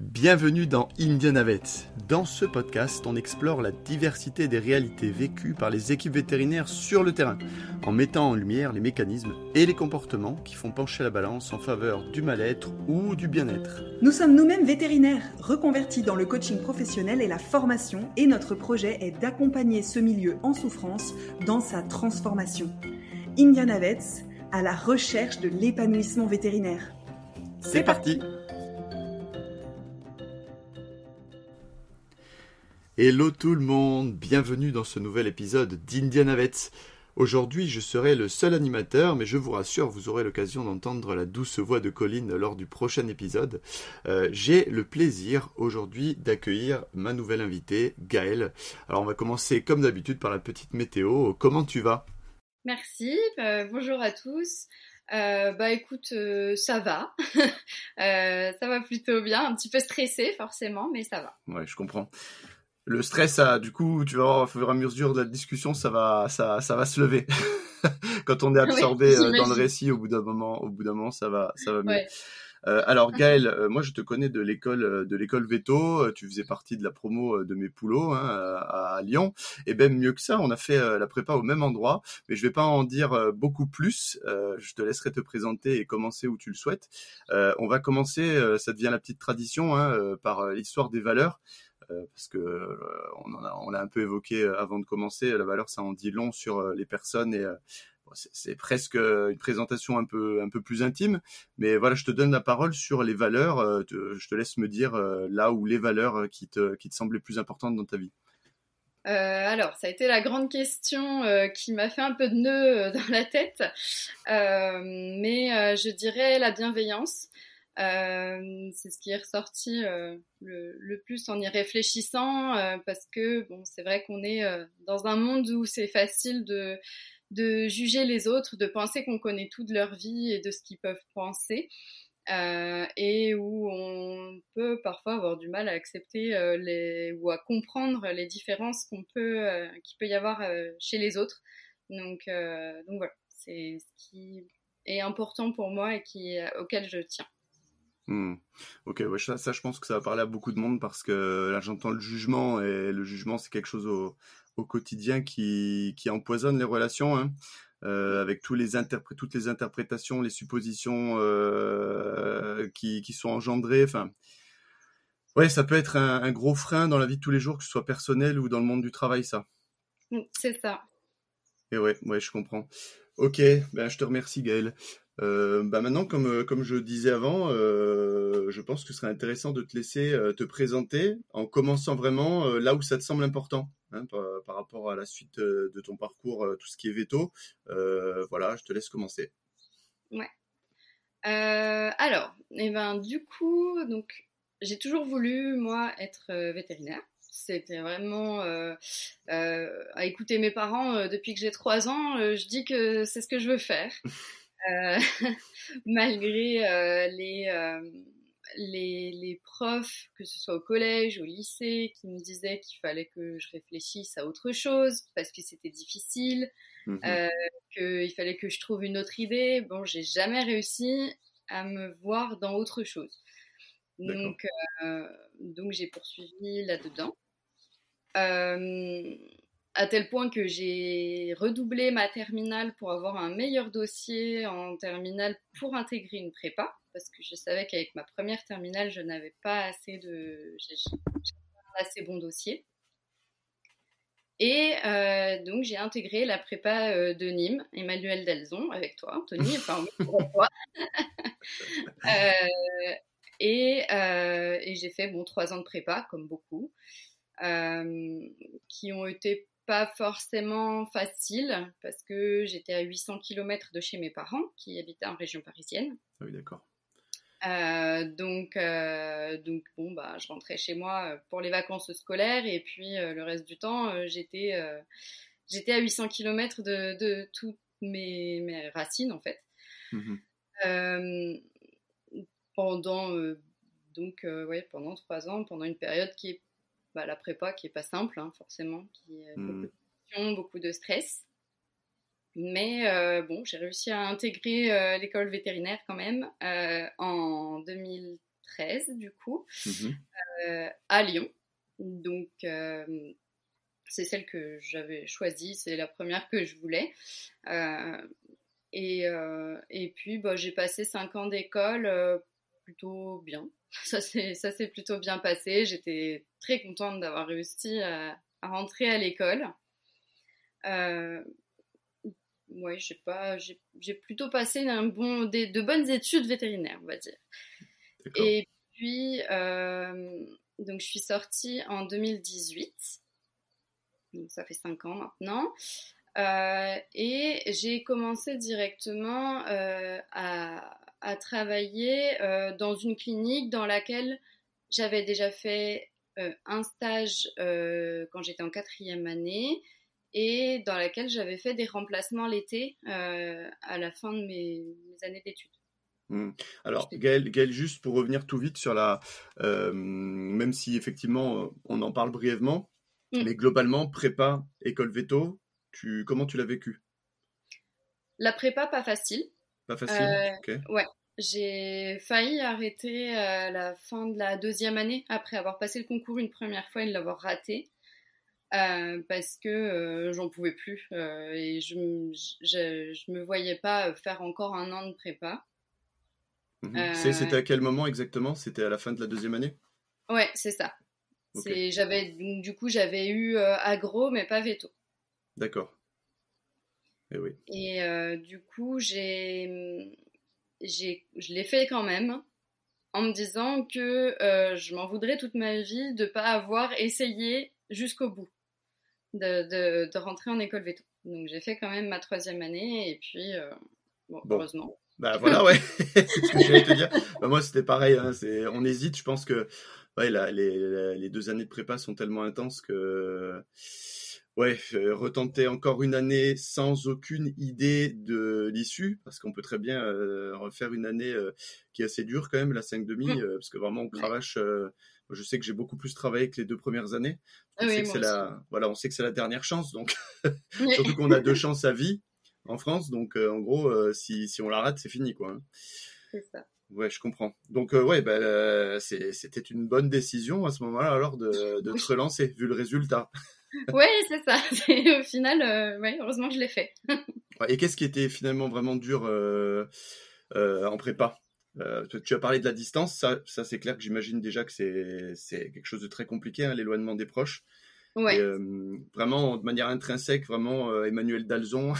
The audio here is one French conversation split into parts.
Bienvenue dans Indianavet. Dans ce podcast, on explore la diversité des réalités vécues par les équipes vétérinaires sur le terrain, en mettant en lumière les mécanismes et les comportements qui font pencher la balance en faveur du mal-être ou du bien-être. Nous sommes nous-mêmes vétérinaires, reconvertis dans le coaching professionnel et la formation, et notre projet est d'accompagner ce milieu en souffrance dans sa transformation. Indianavets, à la recherche de l'épanouissement vétérinaire. C'est parti Hello tout le monde, bienvenue dans ce nouvel épisode d'Indianavets. Aujourd'hui, je serai le seul animateur, mais je vous rassure, vous aurez l'occasion d'entendre la douce voix de Colline lors du prochain épisode. Euh, J'ai le plaisir aujourd'hui d'accueillir ma nouvelle invitée, Gaëlle. Alors, on va commencer comme d'habitude par la petite météo. Comment tu vas? Merci, euh, bonjour à tous. Euh, bah écoute, euh, ça va. Euh, ça va plutôt bien. Un petit peu stressé forcément, mais ça va. Ouais, je comprends le stress, a, du coup, tu vas voir, au fur et à mesure de la discussion, ça va, ça, ça va se lever. Quand on est absorbé oui, dans le récit, au bout d'un moment, au bout d'un moment, ça va, ça va mieux. Ouais. Euh, alors Gaël, euh, moi je te connais de l'école de l'école Veto. Tu faisais partie de la promo de mes poulots hein, à, à, Lyon. Et même mieux que ça, on a fait la prépa au même endroit. Mais je vais pas en dire beaucoup plus. Euh, je te laisserai te présenter et commencer où tu le souhaites. on va commencer, ça devient la petite tradition, hein, par l'histoire des valeurs. Euh, parce que euh, on, l'a un peu évoqué euh, avant de commencer. La valeur, ça en dit long sur les personnes et c'est presque une présentation un peu un peu plus intime, mais voilà, je te donne la parole sur les valeurs. je te laisse me dire là où les valeurs qui te qui te semblent les plus importantes dans ta vie. Alors, ça a été la grande question qui m'a fait un peu de nœud dans la tête, mais je dirais la bienveillance. Euh, c'est ce qui est ressorti euh, le, plus en y réfléchissant, euh, parce que bon, c'est vrai qu'on est dans un monde où c'est facile de, juger les autres, de penser qu'on connaît tout de leur vie et de ce qu'ils peuvent penser. Et où on peut parfois avoir du mal à accepter ou à comprendre les différences qu'il peut y avoir chez les autres. Donc, voilà, c'est ce qui est important pour moi et auquel je tiens. Hmm. Ok, ouais, ça, ça, je pense que ça va parler à beaucoup de monde parce que là, j'entends le jugement et le jugement, c'est quelque chose au, au quotidien qui, qui, empoisonne les relations, hein, euh, avec tous les toutes les interprétations, les suppositions euh, qui, qui, sont engendrées. Enfin, ouais, ça peut être un, un, gros frein dans la vie de tous les jours, que ce soit personnel ou dans le monde du travail, ça. Hmm, c'est ça. Et ouais, ouais, je comprends. Ok, ben, je te remercie, Gaël. Euh, bah maintenant, comme, euh, comme je disais avant, euh, je pense que ce serait intéressant de te laisser euh, te présenter en commençant vraiment là où ça te semble important hein, par, par, rapport à la suite de ton parcours, tout ce qui est veto. voilà, je te laisse commencer. Ouais. alors, eh ben, du coup, donc, j'ai toujours voulu, moi, être vétérinaire. C'était vraiment à écouter mes parents depuis que j'ai trois ans. je dis que c'est ce que je veux faire. Euh, malgré euh, les, euh, les, les, profs, que ce soit au collège, au lycée, qui me disaient qu'il fallait que je réfléchisse à autre chose parce que c'était difficile, mmh qu'il fallait que je trouve une autre idée. Bon, j'ai jamais réussi à me voir dans autre chose. Donc, donc j'ai poursuivi là-dedans. Euh, à tel point que j'ai redoublé ma terminale pour avoir un meilleur dossier en terminale pour intégrer une prépa, parce que je savais qu'avec ma première terminale, je n'avais pas assez de, un assez bon dossier. Et euh, donc j'ai intégré la prépa euh, de Nîmes, Emmanuel Delzon, avec toi, Anthony, enfin toi. euh, et, euh, et j'ai fait bon trois ans de prépa, comme beaucoup, qui ont été pas forcément facile parce que j'étais à 800 km de chez mes parents qui habitaient en région parisienne. Ah oui, d'accord. Euh, donc, euh, donc bon, bah, je rentrais chez moi pour les vacances scolaires et puis euh, le reste du temps, euh, j'étais, euh, j'étais à 800 km de, de toutes mes, mes, racines en fait. Mmh pendant donc ouais, pendant trois ans, pendant une période qui est bah, la prépa qui est pas simple, hein, forcément, qui a beaucoup de pression, beaucoup de stress. Mais euh, bon, j'ai réussi à intégrer euh, l'école vétérinaire quand même euh, en 2013. 2013 du coup, mmh à Lyon. Donc c'est celle que j'avais choisie, c'est la première que je voulais. Et, et, puis bah, j'ai passé cinq ans d'école plutôt bien. Ça s'est plutôt bien passé. J'étais très contente d'avoir réussi à, rentrer à l'école. Euh, oui, j'ai pas, j'ai plutôt passé un bon, de bonnes études vétérinaires, on va dire. Et puis, euh, donc je suis sortie en 2018. Donc ça fait cinq ans maintenant. Euh, et j'ai commencé directement à, à travailler euh, dans une clinique dans laquelle j'avais déjà fait euh, un stage euh, quand j'étais en quatrième année et dans laquelle j'avais fait des remplacements l'été à la fin de mes, années d'études. Hmm. Alors, Gaël, juste pour revenir tout vite sur la. même si effectivement on en parle brièvement, hmm. mais globalement, prépa, école veto, tu, comment tu l'as vécu? La prépa, pas facile. Pas facile euh, Ouais. J'ai failli arrêter à la fin de la deuxième année après avoir passé le concours une première fois et l'avoir raté. Euh, parce que euh, j'en pouvais plus et je, je, me voyais pas faire encore un an de prépa. Mhm. C'était à quel moment exactement? C'était à la fin de la deuxième année? Ouais, c'est ça. J'avais du coup j'avais eu agro mais pas veto. D'accord. Et eh oui. Et du coup j'ai je l'ai fait quand même en me disant que euh, je m'en voudrais toute ma vie de ne pas avoir essayé jusqu'au bout de, de, rentrer en école veto. Donc j'ai fait quand même ma troisième année et puis euh, bon, heureusement. Bah voilà, ouais, c'est ce que j'allais te dire. Bah, moi c'était pareil, hein, on hésite, je pense que ouais, les, les, deux années de prépa sont tellement intenses que ouais, retenter encore une année sans aucune idée de l'issue, parce qu'on peut très bien euh, refaire une année euh, qui est assez dure quand même, la 5 demi, mmh. euh, parce que vraiment on cravache. je sais que j'ai beaucoup plus travaillé que les deux premières années. On sait que c'est la, voilà, on sait que c'est la dernière chance, donc surtout qu'on a deux chances à vie en France, donc en gros, si, si on la rate, c'est fini quoi. Hein. C'est ça. Ouais, je comprends. Donc ouais, bah, c'était une bonne décision à ce moment-là alors de, de te relancer vu le résultat. Oui, c'est ça. Au final, euh, ouais, heureusement que je l'ai fait. Et qu'est-ce qui était finalement vraiment dur euh, euh, en prépa? Tu as parlé de la distance, ça, ça c'est clair que j'imagine déjà que c'est quelque chose de très compliqué, hein, l'éloignement des proches. Ouais. vraiment, de manière intrinsèque, vraiment, Emmanuel Dalzon.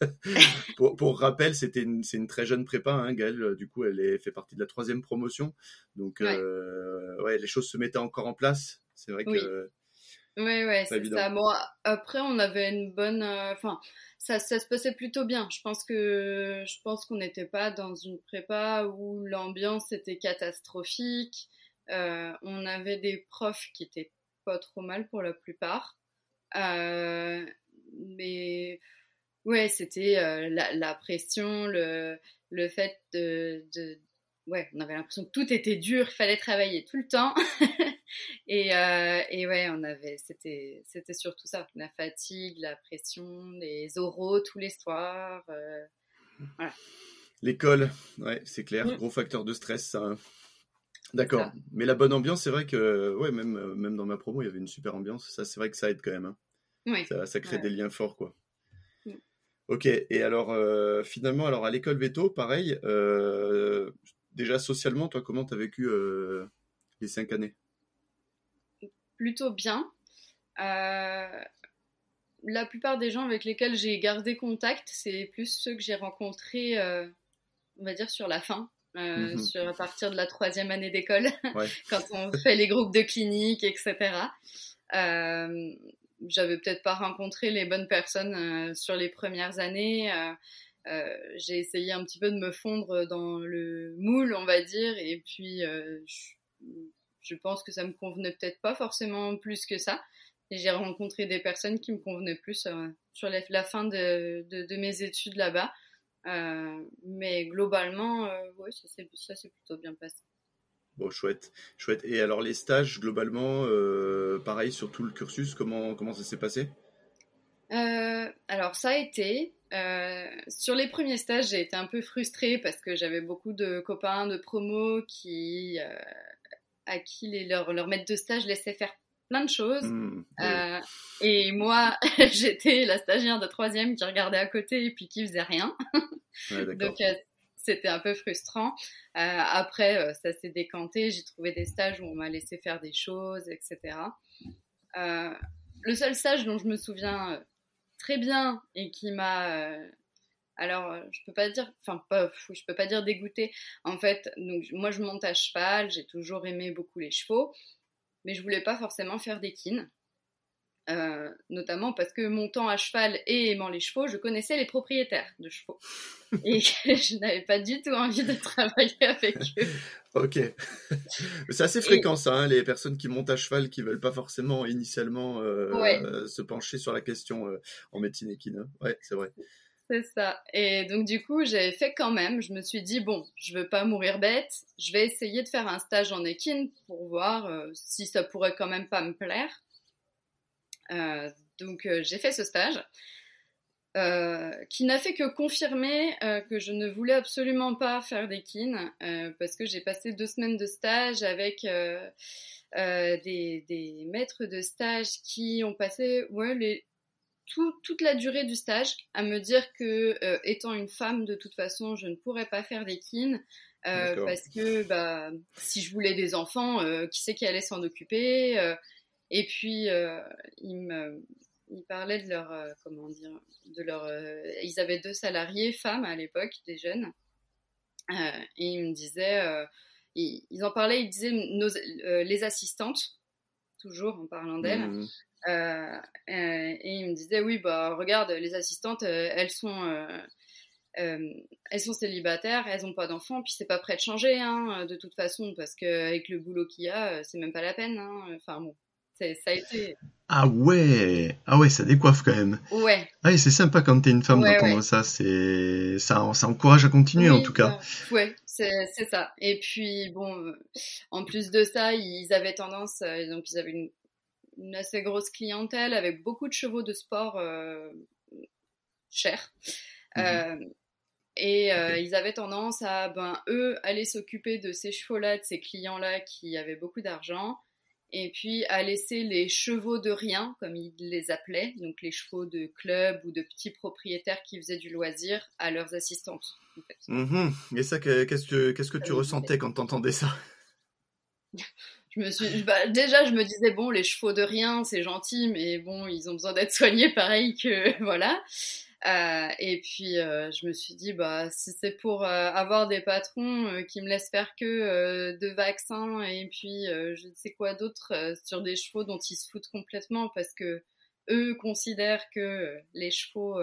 pour, pour, rappel, c'était c'est une très jeune prépa, hein, Gaëlle. Du coup, elle est, fait partie de la troisième promotion. Donc, ouais. les choses se mettaient encore en place. C'est vrai que oui, ouais, c'est ça. Bon, après, on avait une bonne. Euh, enfin, ça, ça, se passait plutôt bien. Je pense que je pense qu'on n'était pas dans une prépa où l'ambiance était catastrophique. Euh, on avait des profs qui étaient pas trop mal pour la plupart. Euh, mais ouais, c'était la, la, pression, le, le fait de, de ouais, on avait l'impression que tout était dur, il fallait travailler tout le temps. et, euh, et, ouais, on avait, c'était, c'était surtout ça, la fatigue, la pression, les oraux tous les soirs. Euh, voilà. L'école, ouais, c'est clair, mm. gros facteur de stress, ça. Hein. D'accord. Mais la bonne ambiance, c'est vrai que, ouais, même, même dans ma promo, il y avait une super ambiance. Ça, c'est vrai que ça aide quand même. Hein. Oui. Ça, ça crée des liens forts, quoi. Mm. Ok, et alors euh, finalement, alors à l'école veto, pareil, déjà socialement, toi, comment tu as vécu euh, les cinq années? Plutôt bien. Euh, la plupart des gens avec lesquels j'ai gardé contact, c'est plus ceux que j'ai rencontrés, euh, on va dire, sur la fin. Mhm. sur, à partir de la troisième année d'école, quand on fait les groupes de clinique, etc. J'avais peut-être pas rencontré les bonnes personnes sur les premières années. Euh, j'ai essayé un petit peu de me fondre dans le moule, on va dire, et puis euh, je, pense que ça me convenait peut-être pas forcément plus que ça. Et j'ai rencontré des personnes qui me convenaient plus euh, sur la, fin de, de, mes études là-bas. mais globalement, oui, ça s'est plutôt bien passé. Bon, chouette, chouette. Et alors les stages, globalement, pareil sur tout le cursus, comment, comment ça s'est passé? Alors ça a été. sur les premiers stages, j'ai été un peu frustrée parce que j'avais beaucoup de copains de promo qui, à qui les, leur, leur maître de stage laissait faire plein de choses. Mmh, et moi, j'étais la stagiaire de troisième qui regardait à côté et puis qui faisait rien. Donc c'était un peu frustrant. après, ça s'est décanté. J'ai trouvé des stages où on m'a laissé faire des choses, etc. le seul stage dont je me souviens très bien et qui m'a alors je peux pas dire enfin pas je peux pas dire dégoûté en fait donc moi je monte à cheval j'ai toujours aimé beaucoup les chevaux mais je voulais pas forcément faire des kines euh, notamment parce que montant à cheval et aimant les chevaux, je connaissais les propriétaires de chevaux. Et je n'avais pas du tout envie de travailler avec eux. Ok. C'est assez fréquent ça, hein, les personnes qui montent à cheval qui veulent pas forcément initialement euh, se pencher sur la question euh, en médecine équine. Hein. Ouais, c'est vrai. Ça. Et donc du coup, j'ai fait quand même. Je me suis dit bon, je veux pas mourir bête. Je vais essayer de faire un stage en équine pour voir si ça pourrait quand même pas me plaire. Euh, donc euh, j'ai fait ce stage. Euh, qui n'a fait que confirmer que je ne voulais absolument pas faire des kines parce que j'ai passé deux semaines de stage avec des, maîtres de stage qui ont passé ouais, toute la durée du stage à me dire que étant une femme de toute façon je ne pourrais pas faire des kines parce que bah, si je voulais des enfants qui c'est qui allait s'en occuper et puis, euh, il me parlait de leur, euh, comment dire, de leur, euh, ils avaient deux salariés femmes à l'époque, des jeunes, et ils me disaient, ils, en parlaient, ils disaient nos, les assistantes, toujours en parlant d'elles, mmh. Et ils me disaient, oui, bah regarde, les assistantes, elles sont, elles sont célibataires, elles n'ont pas d'enfants, puis c'est pas prêt de changer, hein, de toute façon, parce qu'avec le boulot qu'il y a, c'est même pas la peine. Hein. Enfin bon, ça a été. Ah ouais, ah ouais, ça décoiffe quand même. Ouais. Ah, c'est sympa quand t'es une femme d'entendre ça. C'est ça, ça encourage à continuer en tout cas. ouais, c'est ça. Et puis bon, euh, en plus de ça, ils avaient tendance, euh, donc ils avaient une, assez grosse clientèle avec beaucoup de chevaux de sport euh, chers. Mhm. et ils avaient tendance à, ben, eux, aller s'occuper de ces chevaux-là, de ces clients-là qui avaient beaucoup d'argent, et puis à laisser les chevaux de rien, comme ils les appelaient, donc les chevaux de club ou de petits propriétaires qui faisaient du loisir, à leurs assistantes. Mhm. Et ça, qu'est-ce que, qu'est-ce que tu ressentais quand tu entendais ça? je me suis, bah, déjà, je me disais bon, les chevaux de rien, c'est gentil, mais bon, ils ont besoin d'être soignés pareil que voilà. Euh, et puis euh, je me suis dit bah si c'est pour euh, avoir des patrons qui me laissent faire que de vaccins et puis je ne sais quoi d'autre sur des chevaux dont ils se foutent complètement parce que eux considèrent que les chevaux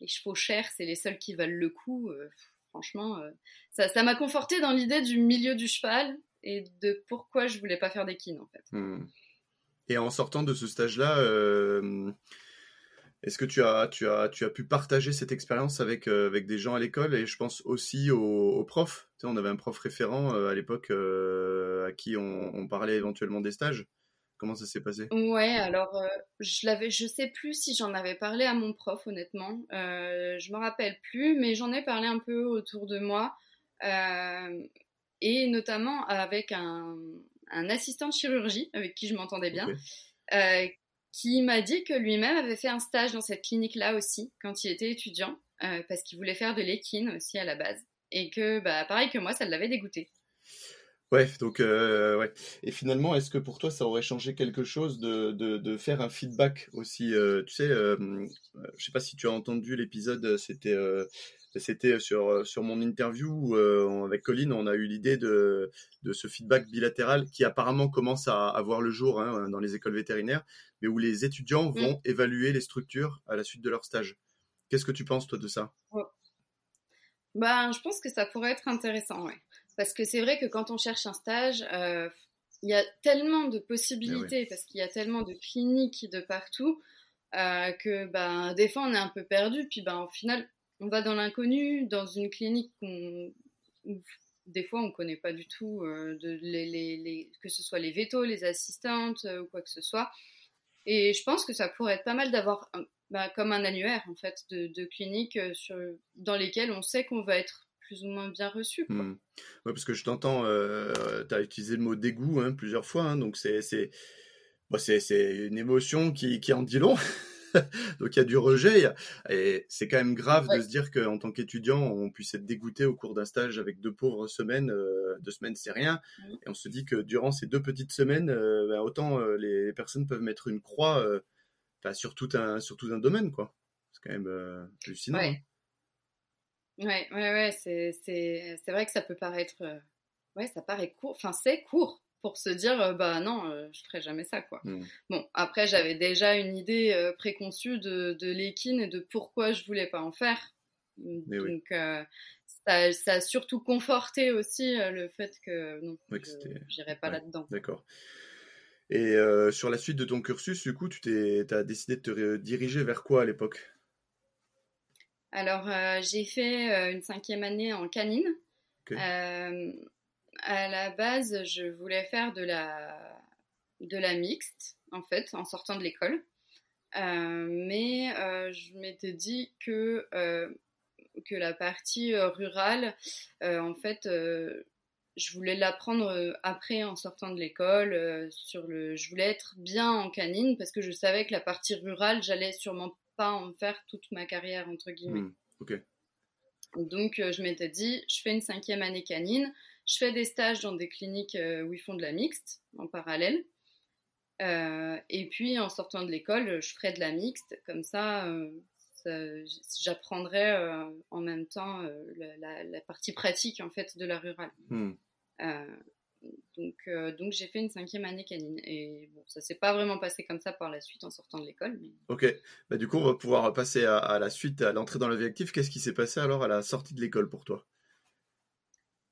les chevaux chers c'est les seuls qui valent le coup franchement ça ça m'a conforté dans l'idée du milieu du cheval et de pourquoi je voulais pas faire des kines en fait. Hmm. Et en sortant de ce stage là est-ce que tu as, tu, as, tu as pu partager cette expérience avec, euh, avec des gens à l'école et je pense aussi aux, profs? Tu sais, On avait un prof référent euh, à l'époque euh, à qui on, parlait éventuellement des stages. Comment ça s'est passé? Ouais, alors je l'avais, je sais plus si j'en avais parlé à mon prof honnêtement. je me rappelle plus, mais j'en ai parlé un peu autour de moi et notamment avec un, un, assistant de chirurgie avec qui je m'entendais bien, qui m'a dit que lui-même avait fait un stage dans cette clinique-là aussi, quand il était étudiant, euh, parce qu'il voulait faire de l'équine aussi à la base. Et que, bah, pareil que moi, ça l'avait dégoûté. Ouais, donc, euh, ouais. Et finalement, est-ce que pour toi, ça aurait changé quelque chose de, de, faire un feedback aussi euh, Tu sais, je sais pas si tu as entendu l'épisode, c'était c'était sur, euh, sur mon interview euh, avec Colline, on a eu l'idée de, de ce feedback bilatéral qui apparemment commence à, avoir voir le jour hein, dans les écoles vétérinaires, mais où les étudiants mm. vont évaluer les structures à la suite de leur stage. Qu'est-ce que tu penses, toi, de ça? Bah, Je pense que ça pourrait être intéressant, ouais. Parce que c'est vrai que quand on cherche un stage, euh, il y a tellement de possibilités, parce qu'il y a tellement de cliniques de partout, que ben, des fois on est un peu perdu, puis ben, au final, on va dans l'inconnu, dans une clinique où des fois on ne connaît pas du tout, euh, que ce soit les vétos, les assistantes euh, ou quoi que ce soit. Et je pense que ça pourrait être pas mal d'avoir bah, comme un annuaire en fait de, cliniques sur, dans lesquelles on sait qu'on va être plus ou moins bien reçu. Quoi. Hmm. parce que je t'entends, tu as utilisé le mot dégoût hein, plusieurs fois, hein, donc c'est c'est une émotion qui en dit long. Donc il y a du rejet. Et c'est quand même grave de se dire qu'en tant qu'étudiant, on puisse être dégoûté au cours d'un stage avec deux pauvres semaines. Euh, deux semaines, c'est rien. Et on se dit que durant ces deux petites semaines, euh, ben, autant euh, les, personnes peuvent mettre une croix sur, tout un, sur tout un domaine. quoi. C'est quand même hallucinant. Ouais, ouais, ouais, c'est vrai que ça peut paraître. Ouais, ça paraît court. Enfin, c'est court pour se dire euh, bah non euh, je ferai jamais ça quoi. Hmm. bon après j'avais déjà une idée euh, préconçue de, de l'équine et de pourquoi je voulais pas en faire. Donc ça, ça, a surtout conforté aussi le fait que non je j'irai pas là dedans d'accord. Et sur la suite de ton cursus du coup tu t'es as décidé de te diriger vers quoi à l'époque? Alors j'ai fait une cinquième année en canine à la base, je voulais faire de la, de la mixte, en fait, en sortant de l'école. Euh, mais euh, je m'étais dit que, euh, que la partie rurale, en fait, je voulais l'apprendre après en sortant de l'école. sur le, je voulais être bien en canine parce que je savais que la partie rurale, j'allais sûrement pas en faire toute ma carrière entre guillemets. Hmm, Donc je m'étais dit, je fais une cinquième année canine, je fais des stages dans des cliniques euh, où ils font de la mixte en parallèle. Euh, et puis en sortant de l'école, je ferai de la mixte. Comme ça, euh, j'apprendrai en même temps la, partie pratique en fait de la rurale. Hmm. donc, donc j'ai fait une cinquième année canine. Et bon, ça s'est pas vraiment passé comme ça par la suite en sortant de l'école. Ok, bah, du coup on va pouvoir passer à, à la suite, à l'entrée dans la vie active. Qu'est-ce qui s'est passé alors à la sortie de l'école pour toi?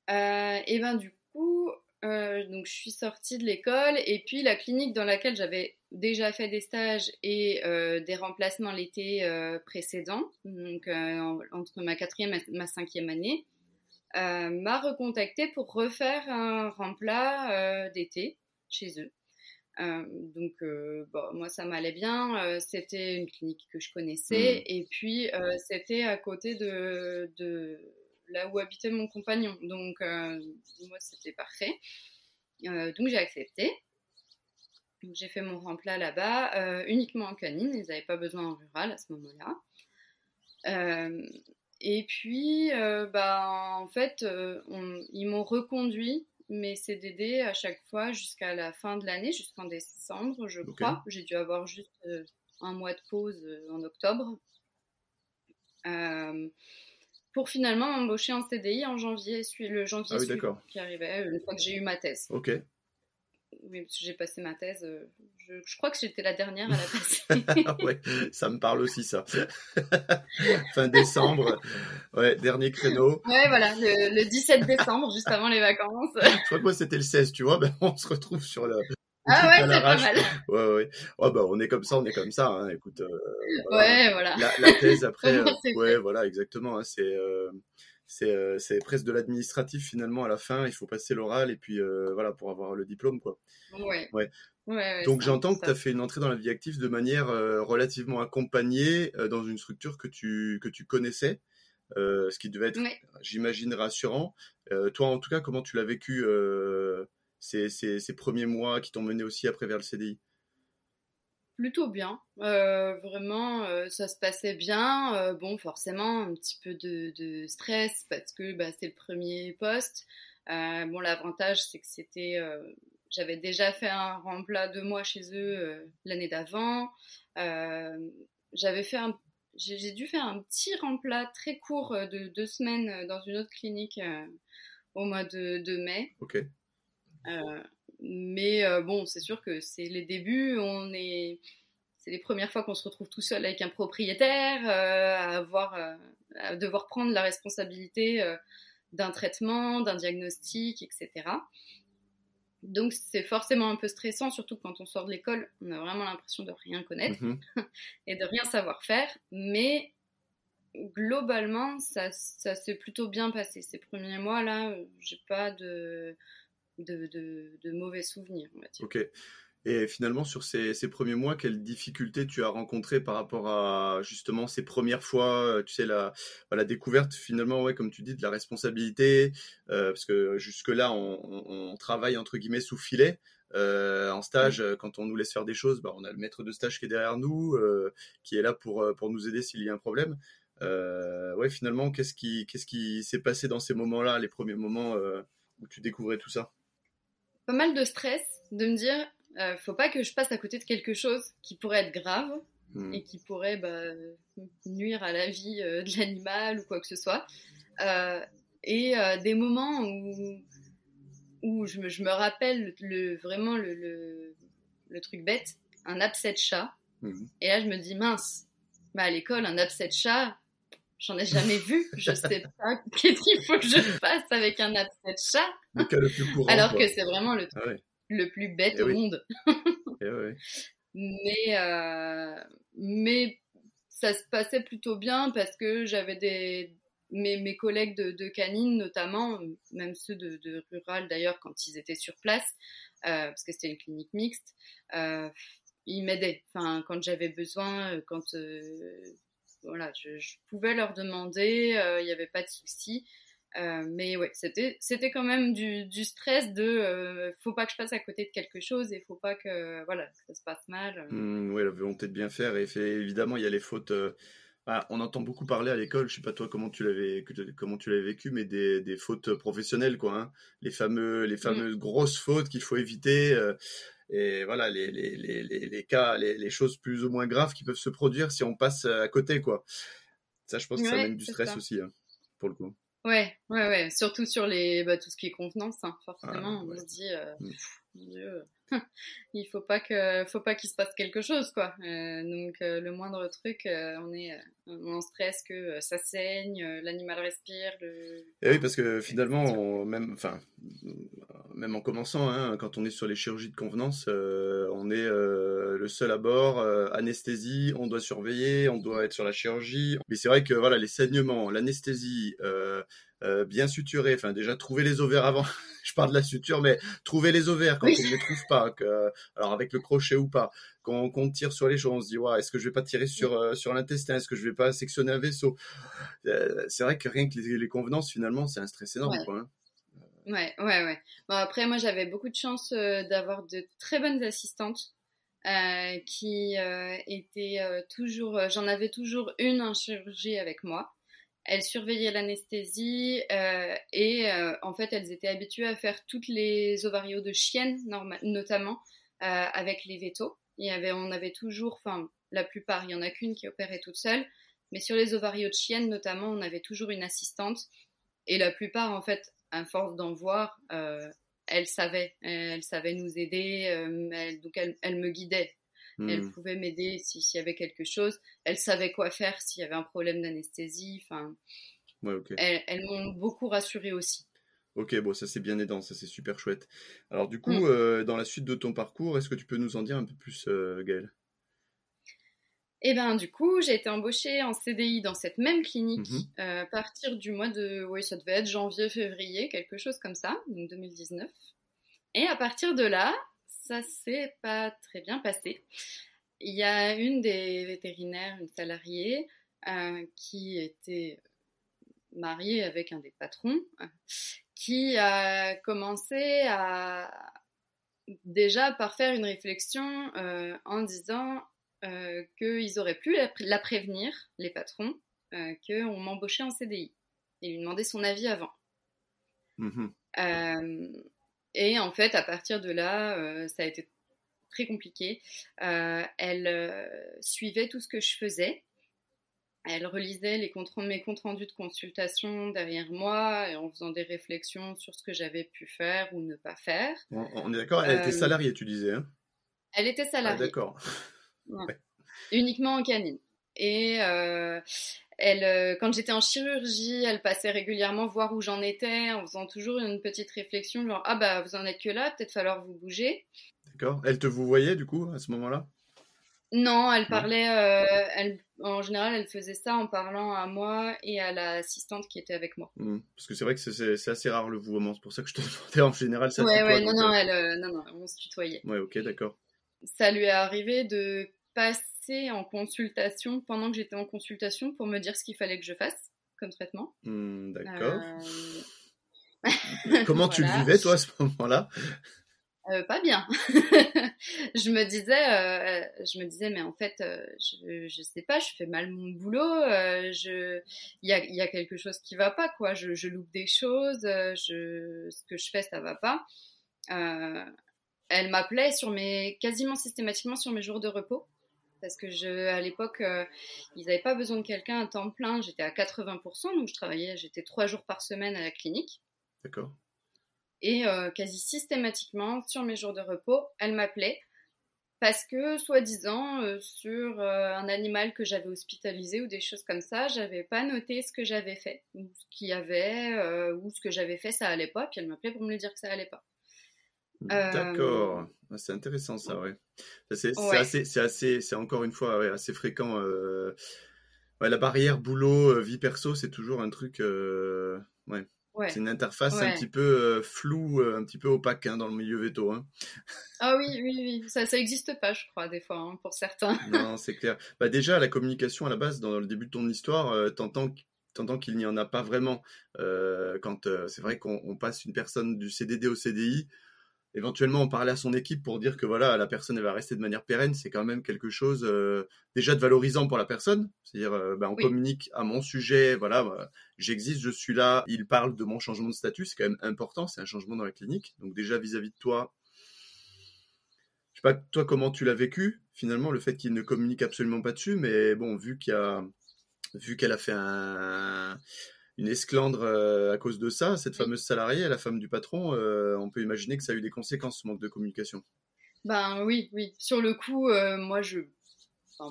Euh, et ben du coup, euh, donc je suis sortie de l'école et puis la clinique dans laquelle j'avais déjà fait des stages et euh, des remplacements l'été précédent, donc entre ma quatrième et ma cinquième année, m'a recontacté pour refaire un remplat d'été chez eux. donc, bon, moi, ça m'allait bien. c'était une clinique que je connaissais. Mmh. Et puis, c'était à côté de, de, là où habitait mon compagnon. Donc, euh, moi, c'était parfait. Euh, donc, j'ai accepté. J'ai fait mon remplat là-bas, euh, uniquement en canine. Ils n'avaient pas besoin en rural à ce moment-là. et puis, bah, en fait, ils m'ont reconduit mes CDD à chaque fois jusqu'à la fin de l'année, jusqu'en décembre, je crois. J'ai dû avoir juste un mois de pause en octobre pour finalement embaucher en CDI en janvier, le janvier ah suivant qui arrivait, euh, une fois que j'ai eu ma thèse. Ok. Oui, j'ai passé ma thèse. Euh, je, crois que j'étais la dernière à la passer. ouais, ça me parle aussi, ça. fin décembre. Ouais, dernier créneau. Ouais, voilà, le, 17 décembre, juste avant les vacances. je crois que moi, c'était le 16, tu vois. Ben, on se retrouve sur le, ah ouais, c'est pas mal. Ouais, ouais. Oh, bah, on est comme ça, on est comme ça. Hein. Écoute. Euh, Ouais, voilà. La, thèse après. euh, ouais, voilà, exactement. Hein. C'est. Euh, c'est, euh, presque de l'administratif finalement à la fin. Il faut passer l'oral et puis voilà pour avoir le diplôme quoi. Ouais. ouais. ouais Donc j'entends que tu as fait une entrée dans la vie active de manière relativement accompagnée dans une structure que tu que tu connaissais, ce qui devait être, j'imagine, rassurant. toi en tout cas, comment tu l'as vécu ces, ces, premiers mois qui t'ont mené aussi après vers le CDI Plutôt bien, euh, vraiment euh, ça se passait bien. Euh, bon, forcément un petit peu de, stress parce que bah, c'est le premier poste. bon, l'avantage c'est que c'était, j'avais déjà fait un remplat de mois chez eux l'année d'avant. j'avais fait un, j'ai dû faire un petit remplat très court de deux semaines dans une autre clinique au mois de, de mai. Ok. Euh, mais euh, bon, c'est sûr que c'est les débuts, on est, c'est les premières fois qu'on se retrouve tout seul avec un propriétaire, euh, à avoir, à devoir prendre la responsabilité d'un traitement, d'un diagnostic, etc. Donc c'est forcément un peu stressant, surtout quand on sort de l'école, on a vraiment l'impression de rien connaître mhm. et de rien savoir faire. Mais globalement, ça, ça s'est plutôt bien passé. Ces premiers mois là, j'ai pas de de, de, mauvais souvenirs, on va dire. Ok. Et finalement, sur ces, ces, premiers mois, quelles difficultés tu as rencontrées par rapport à justement ces premières fois, tu sais, la, la découverte finalement, ouais, comme tu dis, de la responsabilité, euh, parce que jusque-là, on, on, travaille entre guillemets sous filet. Euh, en stage, quand on nous laisse faire des choses, bah, on a le maître de stage qui est derrière nous, euh, qui est là pour, pour nous aider s'il y a un problème. ouais, finalement, qu'est-ce qui qu'est-ce qui s'est passé dans ces moments-là, les premiers moments où tu découvrais tout ça? Pas mal de stress, de me dire euh, faut pas que je passe à côté de quelque chose qui pourrait être grave hmm. et qui pourrait bah, nuire à la vie euh, de l'animal ou quoi que ce soit. Euh, et des moments où, où je, me, je me rappelle le, vraiment le, le, truc bête, un de chat. Hmm. Et là, je me dis, mince, bah, à l'école, un de chat, J'en ai jamais vu. Je sais pas qu'est-ce qu'il faut que je fasse avec un de chat. Le plus courant, Alors que c'est vraiment le truc. Ah le plus bête eh au monde. Eh mais, euh, mais ça se passait plutôt bien parce que j'avais des. Mes, mes collègues de, de, canine, notamment, même ceux de, de rural d'ailleurs, quand ils étaient sur place, euh, parce que c'était une clinique mixte, euh, ils m'aidaient. Enfin, quand j'avais besoin, quand voilà, je, je, pouvais leur demander, il n'y avait pas de souci. Euh, mais ouais, c'était c'était quand même du, du stress de euh, faut pas que je passe à côté de quelque chose et faut pas que voilà ça se passe mal. Mmh, oui, la volonté de bien faire et fait, évidemment il y a les fautes. Euh, bah, on entend beaucoup parler à l'école, je sais pas toi comment tu l'avais comment tu l'avais vécu, mais des, des fautes professionnelles quoi, hein. les fameux les mmh. fameuses grosses fautes qu'il faut éviter. Et voilà les, les, les, les cas, les, les, choses plus ou moins graves qui peuvent se produire si on passe à côté quoi. Ça, je pense que ça amène du stress aussi hein, pour le coup. Ouais, ouais, ouais. Surtout sur les, bah, tout ce qui est contenance, hein. forcément, on se dit, euh, mm. il faut pas faut pas qu'il se passe quelque chose, quoi. Euh, donc euh, le moindre truc, on est en stress que ça saigne, l'animal respire. Et oui, parce que finalement, même en commençant, hein, quand on est sur les chirurgies de convenance, on est le seul à bord, anesthésie, on doit surveiller, on doit être sur la chirurgie. Mais c'est vrai que voilà, les saignements, l'anesthésie. Euh, bien suturé. Enfin, déjà, trouver les ovaires avant. je parle de la suture, mais trouver les ovaires quand on ne les trouve pas. Que, alors, avec le crochet ou pas. Quand, on tire sur les choses, on se dit, ouais, est-ce que je vais pas tirer sur, euh, sur l'intestin? Est-ce que je vais pas sectionner un vaisseau? Euh, C'est vrai que rien que les, convenances, finalement, c'est un stress énorme. Ouais. Quoi, hein. ouais, ouais, ouais. Bon, après, moi, j'avais beaucoup de chance d'avoir de très bonnes assistantes. qui étaient toujours, j'en avais toujours une en chirurgie avec moi elles surveillaient l'anesthésie euh, et euh, en fait elles étaient habituées à faire toutes les ovarios de chiennes notamment euh, avec les vétos. On avait toujours, enfin la plupart, il y en a qu'une qui opérait toute seule, mais sur les ovarios de chiennes notamment, on avait toujours une assistante. Et la plupart en fait, à force d'en voir, elles savaient, elles savaient nous aider, donc elles me guidaient elle hmm. pouvait m'aider s'il y avait quelque chose. Elle savait quoi faire s'il y avait un problème d'anesthésie. Enfin, elles, m'ont beaucoup rassurée aussi. Ok, bon, ça c'est bien aidant, ça c'est super chouette. Alors du coup, hmm. euh, dans la suite de ton parcours, est-ce que tu peux nous en dire un peu plus, euh, Gaëlle? Eh bien, du coup, j'ai été embauchée en CDI dans cette même clinique mhm. euh, à partir du mois de, oui, ça devait être janvier, février, quelque chose comme ça, donc 2019. Et à partir de là, ça s'est pas très bien passé. Il y a une des vétérinaires, une salariée, euh, qui était mariée avec un des patrons, qui a commencé à déjà par faire une réflexion euh, en disant euh, qu'ils auraient pu la, prévenir, les patrons, qu'on m'embauchait en CDI et lui demander son avis avant. Mmh et en fait, à partir de là, euh, ça a été très compliqué. Euh, elle euh, suivait tout ce que je faisais. Elle relisait les comptes, mes comptes rendus de consultation derrière moi et en faisant des réflexions sur ce que j'avais pu faire ou ne pas faire. On, est d'accord, elle était salariée, tu disais. Hein? Elle était salariée. Ah, d'accord. Uniquement en canine. Et elle, euh, quand j'étais en chirurgie, elle passait régulièrement voir où j'en étais, en faisant toujours une petite réflexion, genre ah bah vous en êtes que là, peut-être falloir vous bouger. D'accord. Elle te vous voyait du coup à ce moment-là? Non, elle parlait. Euh, elle, en général, elle faisait ça en parlant à moi et à l'assistante qui était avec moi. Mmh. Parce que c'est vrai que c'est assez rare le vouvoiement, c'est pour ça que je te demandais en général. Ça ouais, ouais, non, non, elle, euh, non, non, on se tutoyait. Ouais, ok, d'accord. ça lui est arrivé de passer en consultation pendant que j'étais en consultation pour me dire ce qu'il fallait que je fasse comme traitement. Hmm, d'accord. Comment tu le vivais, toi, à ce moment-là? Euh, pas bien. je me disais, euh, je me disais, mais en fait, euh, je, je sais pas, je fais mal mon boulot. je, il y a, y a, quelque chose qui va pas, quoi. Je, je loupe des choses. je, ce que je fais, ça va pas. elle m'appelait sur mes, quasiment systématiquement sur mes jours de repos. Parce que je, à l'époque, ils n'avaient pas besoin de quelqu'un à temps plein. J'étais à 80%, donc je travaillais, j'étais trois jours par semaine à la clinique. D'accord. Et euh, quasi systématiquement, sur mes jours de repos, elle m'appelait parce que, soi-disant, euh, sur euh, un animal que j'avais hospitalisé ou des choses comme ça, j'avais pas noté ce que j'avais fait, ou ce qu'il y avait, ou ce que j'avais fait, ça allait pas, puis elle m'appelait pour me le dire que ça allait pas. D'accord, ah, c'est intéressant ça, ouais. C'est assez, c'est assez, c'est encore une fois assez fréquent. la barrière boulot vie perso, c'est toujours un truc, ouais. C'est une interface un petit peu euh, floue, euh, un petit peu opaque hein, dans le milieu veto. Hein. Ah oui, oui, oui. Ça n'existe pas, je crois, des fois, hein, pour certains. non, c'est clair. Bah, déjà, la communication à la base, dans le début de ton histoire, euh, t'entends qu'il n'y en a pas vraiment. quand c'est vrai qu'on passe une personne du CDD au CDI, éventuellement en parler à son équipe pour dire que voilà la personne elle va rester de manière pérenne c'est quand même quelque chose euh, déjà de valorisant pour la personne. C'est-à-dire euh, ben, on communique à mon sujet voilà bah, j'existe je suis là il parle de mon changement de statut c'est quand même important c'est un changement dans la clinique. Donc déjà vis-à-vis de toi je sais pas toi comment tu l'as vécu finalement le fait qu'il ne communique absolument pas dessus mais bon vu qu'il a vu qu'elle a fait un une esclandre euh, à cause de ça. Cette fameuse salariée, la femme du patron, euh, on peut imaginer que ça a eu des conséquences, ce manque de communication. Ben oui, oui. Sur le coup, euh, moi, je,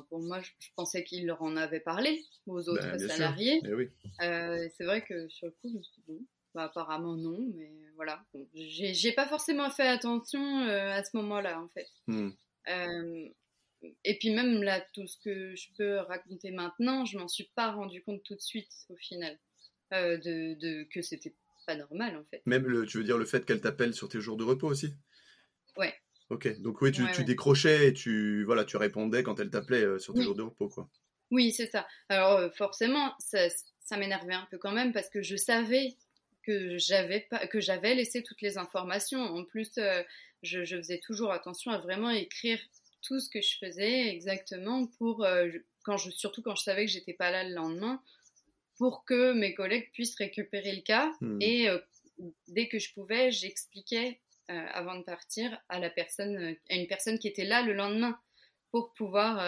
pour moi, je, pensais qu'il leur en avait parlé aux ben, autres salariés. Eh c'est vrai que sur le coup, je me suis dit, bon, bah, apparemment non, mais voilà. j'ai pas forcément fait attention à ce moment-là, en fait. Hmm. et puis même là, tout ce que je peux raconter maintenant, je m'en suis pas rendu compte tout de suite au final. Euh, de, de, que c'était pas normal en fait. Même le, tu veux dire le fait qu'elle t'appelle sur tes jours de repos aussi? Ouais. Ok, donc oui, tu, tu décrochais et tu, voilà, tu répondais quand elle t'appelait euh, sur tes jours de repos, quoi. Oui, c'est ça. Alors euh, forcément, ça, ça m'énervait un peu quand même parce que je savais que j'avais pas, que j'avais laissé toutes les informations. En plus, je, je, faisais toujours attention à vraiment écrire tout ce que je faisais exactement pour quand je, surtout quand je savais que j'étais pas là le lendemain, pour que mes collègues puissent récupérer le cas. Hmm. Et euh, dès que je pouvais, j'expliquais euh, avant de partir à la personne, euh, à une personne qui était là le lendemain pour pouvoir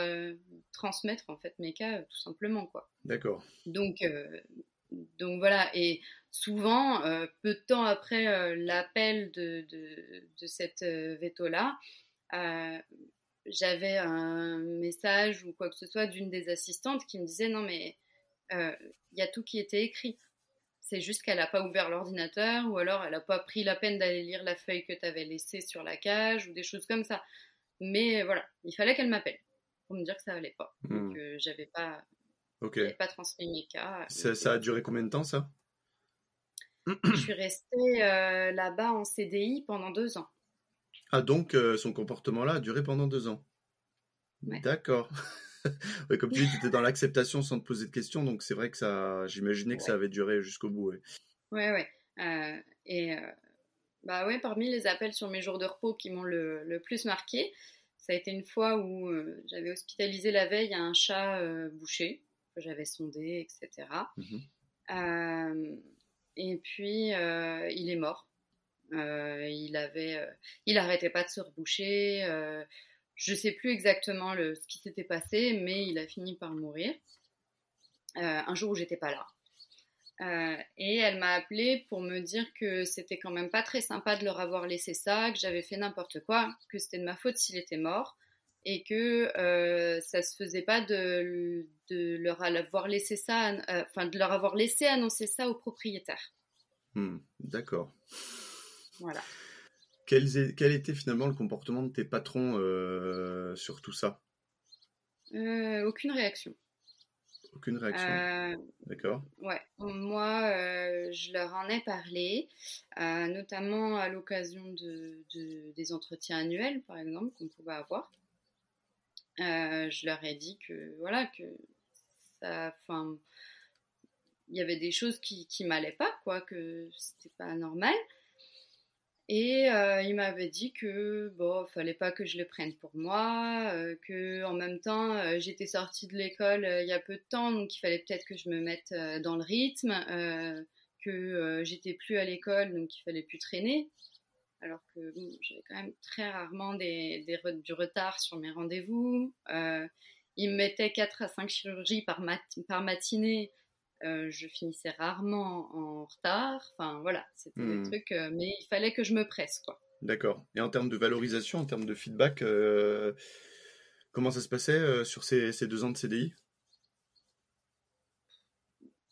transmettre en fait mes cas tout simplement quoi. D'accord. Donc donc voilà et souvent peu de temps après l'appel de, de, de, cette veto là j'avais un message ou quoi que ce soit d'une des assistantes qui me disait non mais il euh, y a tout qui était écrit. C'est juste qu'elle n'a pas ouvert l'ordinateur ou alors elle n'a pas pris la peine d'aller lire la feuille que tu avais laissée sur la cage ou des choses comme ça. Mais voilà, il fallait qu'elle m'appelle pour me dire que ça allait pas. Hmm. Que j'avais pas, pas transmis mes cas. Ça, a duré combien de temps ça? Je suis restée euh, là-bas en CDI pendant deux ans. Ah donc euh, son comportement là a duré pendant deux ans. D'accord. Comme tu dis, tu étais dans l'acceptation sans te poser de questions, donc c'est vrai que ça, j'imaginais que ça avait duré jusqu'au bout. Ouais, ouais. ouais. Euh, et euh, bah ouais, parmi les appels sur mes jours de repos qui m'ont le, le, plus marqué, ça a été une fois où euh, j'avais hospitalisé la veille un chat bouché, que j'avais sondé, etc. Mmh et puis, il est mort. il avait, il arrêtait pas de se reboucher. Je sais plus exactement le, ce qui s'était passé, mais il a fini par mourir euh, un jour où j'étais pas là. Euh, et elle m'a appelé pour me dire que c'était quand même pas très sympa de leur avoir laissé ça, que j'avais fait n'importe quoi, que c'était de ma faute s'il était mort, et que euh, ça se faisait pas de, de, leur avoir laissé ça, euh, enfin de leur avoir laissé annoncer ça au propriétaire. Hmm, d'accord. Voilà. Quel, était finalement le comportement de tes patrons euh, sur tout ça? Euh, Aucune réaction. Aucune réaction. D'accord. Ouais, moi, je leur en ai parlé, notamment à l'occasion de, des entretiens annuels, par exemple, qu'on pouvait avoir. je leur ai dit que voilà que ça, enfin, il y avait des choses qui, qui m'allaient pas, quoi, que c'était pas normal. Et euh, il m'avait dit que bon, fallait pas que je le prenne pour moi, euh, que en même temps euh, j'étais sortie de l'école il y a peu de temps, donc il fallait peut-être que je me mette dans le rythme, que j'étais plus à l'école, donc il fallait plus traîner. Alors que j'avais quand même très rarement des, du retard sur mes rendez-vous. il me mettait 4 à 5 chirurgies par matinée, euh, je finissais rarement en retard. Enfin voilà, c'était des hmm. trucs, euh, mais il fallait que je me presse quoi. D'accord. Et en termes de valorisation, en termes de feedback, euh, comment ça se passait sur ces, ces, deux ans de CDI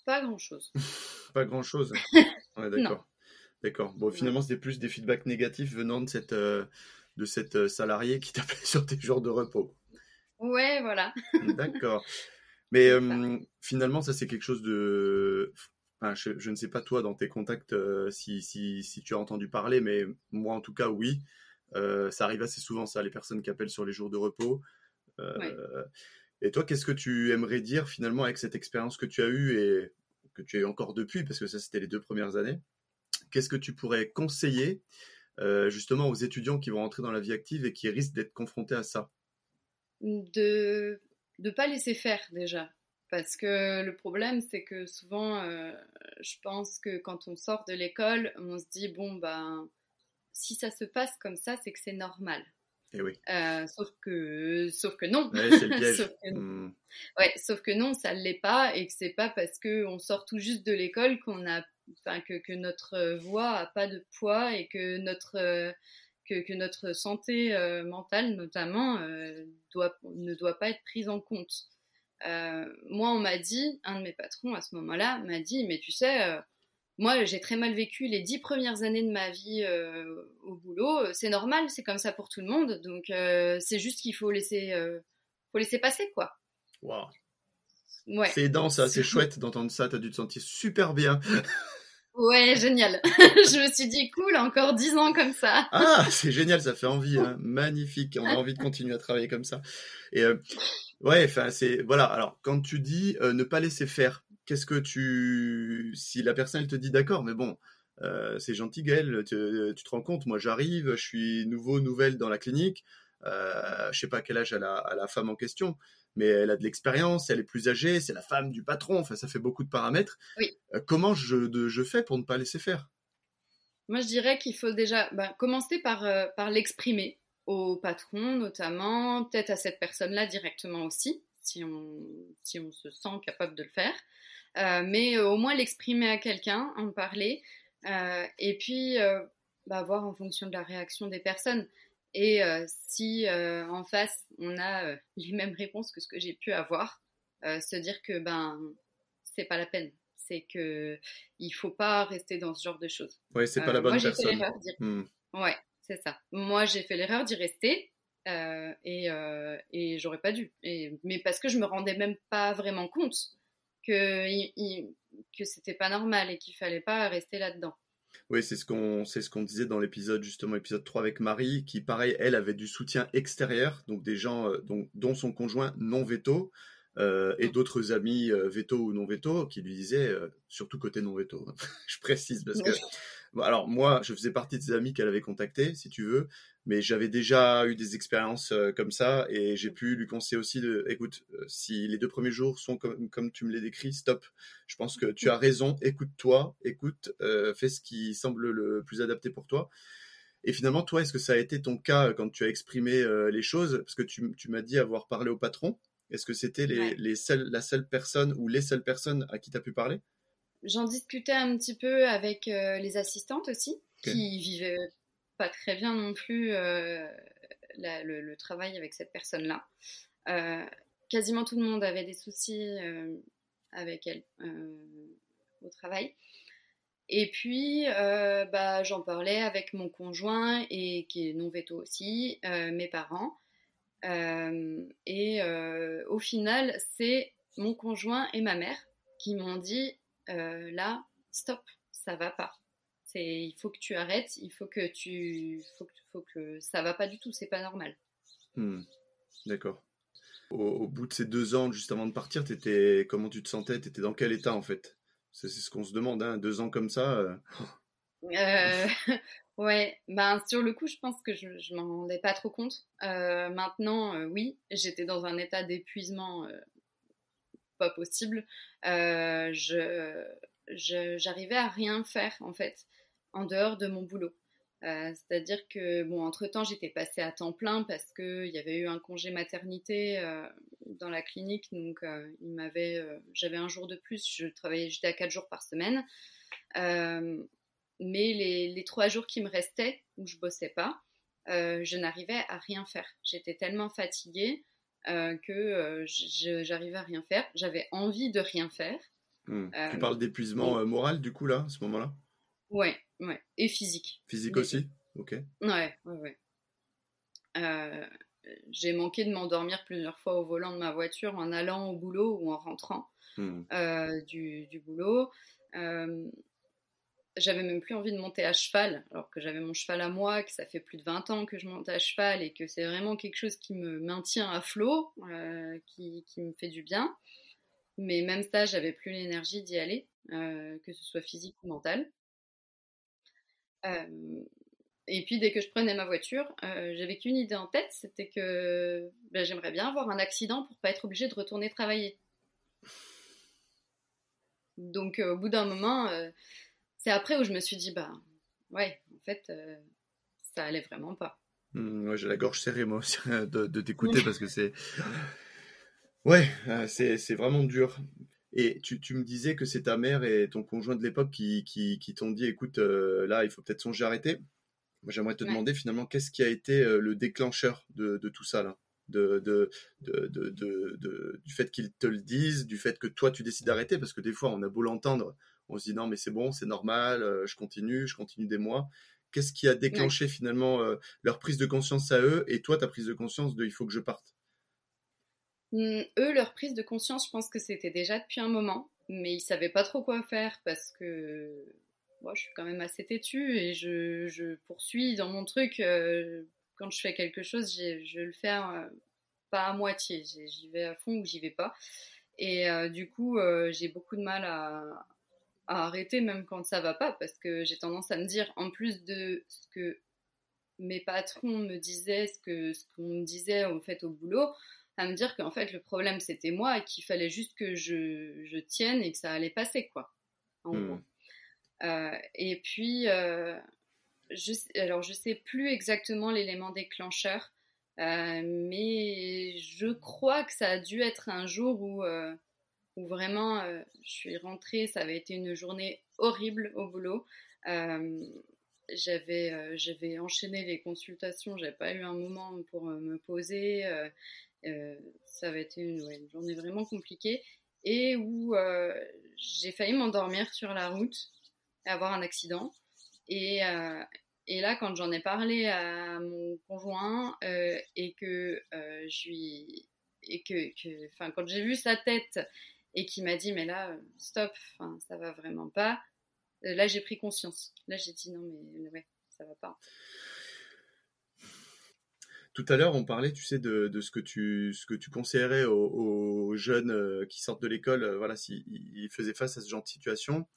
Pas grand chose. Pas grand chose. Ouais, d'accord. D'accord. Bon, finalement, c'était plus des feedbacks négatifs venant de cette, de cette salariée qui t'appelait sur tes jours de repos. Ouais, voilà. D'accord. Mais finalement, ça, c'est quelque chose de. Enfin, je, ne sais pas toi dans tes contacts si, si, si, tu as entendu parler, mais moi en tout cas, oui. ça arrive assez souvent, ça, les personnes qui appellent sur les jours de repos. Et toi, qu'est-ce que tu aimerais dire finalement avec cette expérience que tu as eue et que tu as eu encore depuis, parce que ça, c'était les deux premières années Qu'est-ce que tu pourrais conseiller justement aux étudiants qui vont rentrer dans la vie active et qui risquent d'être confrontés à ça? De de pas laisser faire déjà. Parce que le problème, c'est que souvent, euh, je pense que quand on sort de l'école, on se dit, bon, ben, si ça se passe comme ça, c'est que c'est normal. Et eh oui. Euh, sauf, que, sauf que non. Ouais, c'est le piège. sauf, que, hmm. ouais, sauf que non, ça ne l'est pas et que c'est pas parce qu'on sort tout juste de l'école qu'on a, que, que, notre voix a pas de poids et que notre que, notre santé euh, mentale, notamment, euh, doit, ne doit pas être prise en compte. Euh, moi, on m'a dit, un de mes patrons à ce moment-là m'a dit, mais tu sais, moi, j'ai très mal vécu les dix premières années de ma vie au boulot. C'est normal, c'est comme ça pour tout le monde. Donc, c'est juste qu'il faut laisser, faut laisser passer, quoi. Waouh. Ouais. C'est aidant, ça, c'est chouette d'entendre ça. T'as dû te sentir super bien. Ouais, génial. je me suis dit, cool, encore dix ans comme ça. ah, c'est génial, ça fait envie, hein. magnifique. On a envie de continuer à travailler comme ça. Et euh, ouais, enfin, c'est voilà. Alors, quand tu dis euh, ne pas laisser faire, qu'est-ce que tu, si la personne elle te dit d'accord, mais bon, euh, c'est gentil, Gaël, tu, te rends compte, moi j'arrive, je suis nouveau, nouvelle dans la clinique. Je sais pas quel âge a la, a la femme en question mais elle a de l'expérience, elle est plus âgée, c'est la femme du patron, enfin ça fait beaucoup de paramètres. Oui. Euh, comment je, je, fais pour ne pas laisser faire? Moi je dirais qu'il faut déjà bah, commencer par, euh, par l'exprimer au patron notamment, peut-être à cette personne-là directement aussi, si on, si on se sent capable de le faire, euh, mais au moins l'exprimer à quelqu'un, en parler, et puis bah, voir en fonction de la réaction des personnes. Et euh, si euh, en face, on a euh, les mêmes réponses que ce que j'ai pu avoir, se dire que ben, c'est pas la peine. C'est que il faut pas rester dans ce genre de choses. Oui, c'est pas la bonne moi, personne. Hmm. Ouais, c'est ça. Moi, j'ai fait l'erreur d'y rester. et, et j'aurais pas dû. Et, mais parce que je me rendais même pas vraiment compte que, que c'était pas normal et qu'il fallait pas rester là-dedans. Oui, c'est ce qu'on c'est ce qu'on disait dans l'épisode justement épisode 3 avec Marie qui pareil elle avait du soutien extérieur donc des gens euh, dont, son conjoint non veto euh, et mm. d'autres amis euh, veto ou non veto qui lui disaient surtout côté non veto. je précise parce que alors moi, je faisais partie de ces amis qu'elle avait contactés, si tu veux, mais j'avais déjà eu des expériences euh, comme ça et j'ai pu lui conseiller aussi de, écoute, euh, si les deux premiers jours sont comme, comme tu me les décris, stop. Je pense que tu as raison, écoute-toi, écoute, euh, fais ce qui semble le plus adapté pour toi. Et finalement, toi, est-ce que ça a été ton cas quand tu as exprimé les choses? Parce que tu, tu m'as dit avoir parlé au patron. Est-ce que c'était les, les seules, la seule personne ou les seules personnes à qui tu as pu parler? J'en discutais un petit peu avec euh, les assistantes aussi, qui vivaient pas très bien non plus euh, le, travail avec cette personne-là. Euh, quasiment tout le monde avait des soucis avec elle au travail. Et puis, bah, j'en parlais avec mon conjoint et qui est non veto aussi, mes parents. et au final, c'est mon conjoint et ma mère qui m'ont dit là, stop, ça va pas. Il faut que tu arrêtes, il faut que tu, faut, faut que ça va pas du tout, c'est pas normal. Hmm. D'accord. Au, bout de ces deux ans, juste avant de partir, étais, comment tu te sentais? T'étais dans quel état en fait? C'est ce qu'on se demande, hein, deux ans comme ça. Euh... euh ouais, ben sur le coup, je pense que je, je m'en rendais pas trop compte. Euh, maintenant, euh, oui, j'étais dans un état d'épuisement pas possible. je, j'arrivais à rien faire en fait en dehors de mon boulot. Euh, c'est-à-dire que, bon, entre-temps, j'étais passée à temps plein parce qu'il y avait eu un congé maternité euh, dans la clinique. Donc, euh, il m'avait, j'avais un jour de plus. Je travaillais, j'étais à quatre jours par semaine. mais les, trois jours qui me restaient, où je bossais pas, je n'arrivais à rien faire. J'étais tellement fatiguée que j'arrivais à rien faire. J'avais envie de rien faire. Hmm. tu parles d'épuisement moral, du coup, là, à ce moment-là? Ouais, ouais. Et physique. Physique aussi Ok. Ouais, ouais, ouais. Euh, j'ai manqué de m'endormir plusieurs fois au volant de ma voiture en allant au boulot ou en rentrant hmm. euh, du, du, boulot. Euh, j'avais même plus envie de monter à cheval, alors que j'avais mon cheval à moi, que ça fait plus de 20 ans que je monte à cheval et que c'est vraiment quelque chose qui me maintient à flot, qui, qui, me fait du bien. Mais même ça, j'avais plus l'énergie d'y aller, que ce soit physique ou mental. Euh, et puis dès que je prenais ma voiture, euh, j'avais qu'une idée en tête, c'était que ben, j'aimerais bien avoir un accident pour pas être obligée de retourner travailler. Donc euh, au bout d'un moment, c'est après où je me suis dit bah ouais, en fait, ça allait vraiment pas. Mmh, j'ai la gorge serrée moi aussi de, de t'écouter parce que c'est ouais, c'est vraiment dur. Et tu, tu, me disais que c'est ta mère et ton conjoint de l'époque qui, qui, qui t'ont dit écoute, euh, là, il faut peut-être songer à arrêter. Moi, j'aimerais te demander finalement qu'est-ce qui a été euh, le déclencheur de, de tout ça, là? De, de, de, du fait qu'ils te le disent, du fait que toi, tu décides d'arrêter, parce que des fois, on a beau l'entendre, on se dit non, mais c'est bon, c'est normal, euh, je continue, je continue des mois. Qu'est-ce qui a déclenché finalement leur prise de conscience à eux et toi, ta prise de conscience de il faut que je parte? Eux, leur prise de conscience, je pense que c'était déjà depuis un moment, mais ils savaient pas trop quoi faire parce que moi, je suis quand même assez têtue et je, poursuis dans mon truc. Euh, quand je fais quelque chose, je le fais euh, pas à moitié. J'y vais à fond ou j'y vais pas. Et euh, du coup, j'ai beaucoup de mal à, arrêter même quand ça va pas parce que j'ai tendance à me dire, en plus de ce que mes patrons me disaient, ce que ce qu'on me disait en fait au boulot, à me dire qu'en fait le problème c'était moi et qu'il fallait juste que je, je, tienne et que ça allait passer quoi. En hmm. gros. Euh, et puis, euh, je, alors je sais plus exactement l'élément déclencheur, euh, mais je crois que ça a dû être un jour où, où vraiment je suis rentrée, ça avait été une journée horrible au boulot. j'avais j'avais enchaîné les consultations, j'avais pas eu un moment pour me poser. Euh, ça va être une, journée vraiment compliquée et où euh, j'ai failli m'endormir sur la route et avoir un accident. Et, euh, et là, quand j'en ai parlé à mon conjoint et que je lui et que, que quand j'ai vu sa tête et qu'il m'a dit mais là stop, ça va vraiment pas. Là, j'ai pris conscience. Là, j'ai dit non mais ouais, ça va pas. Tout à l'heure, on parlait, tu sais, de, ce que tu ce que tu conseillerais aux, jeunes euh, qui sortent de l'école, euh, voilà, s'ils faisaient face à ce genre de situation.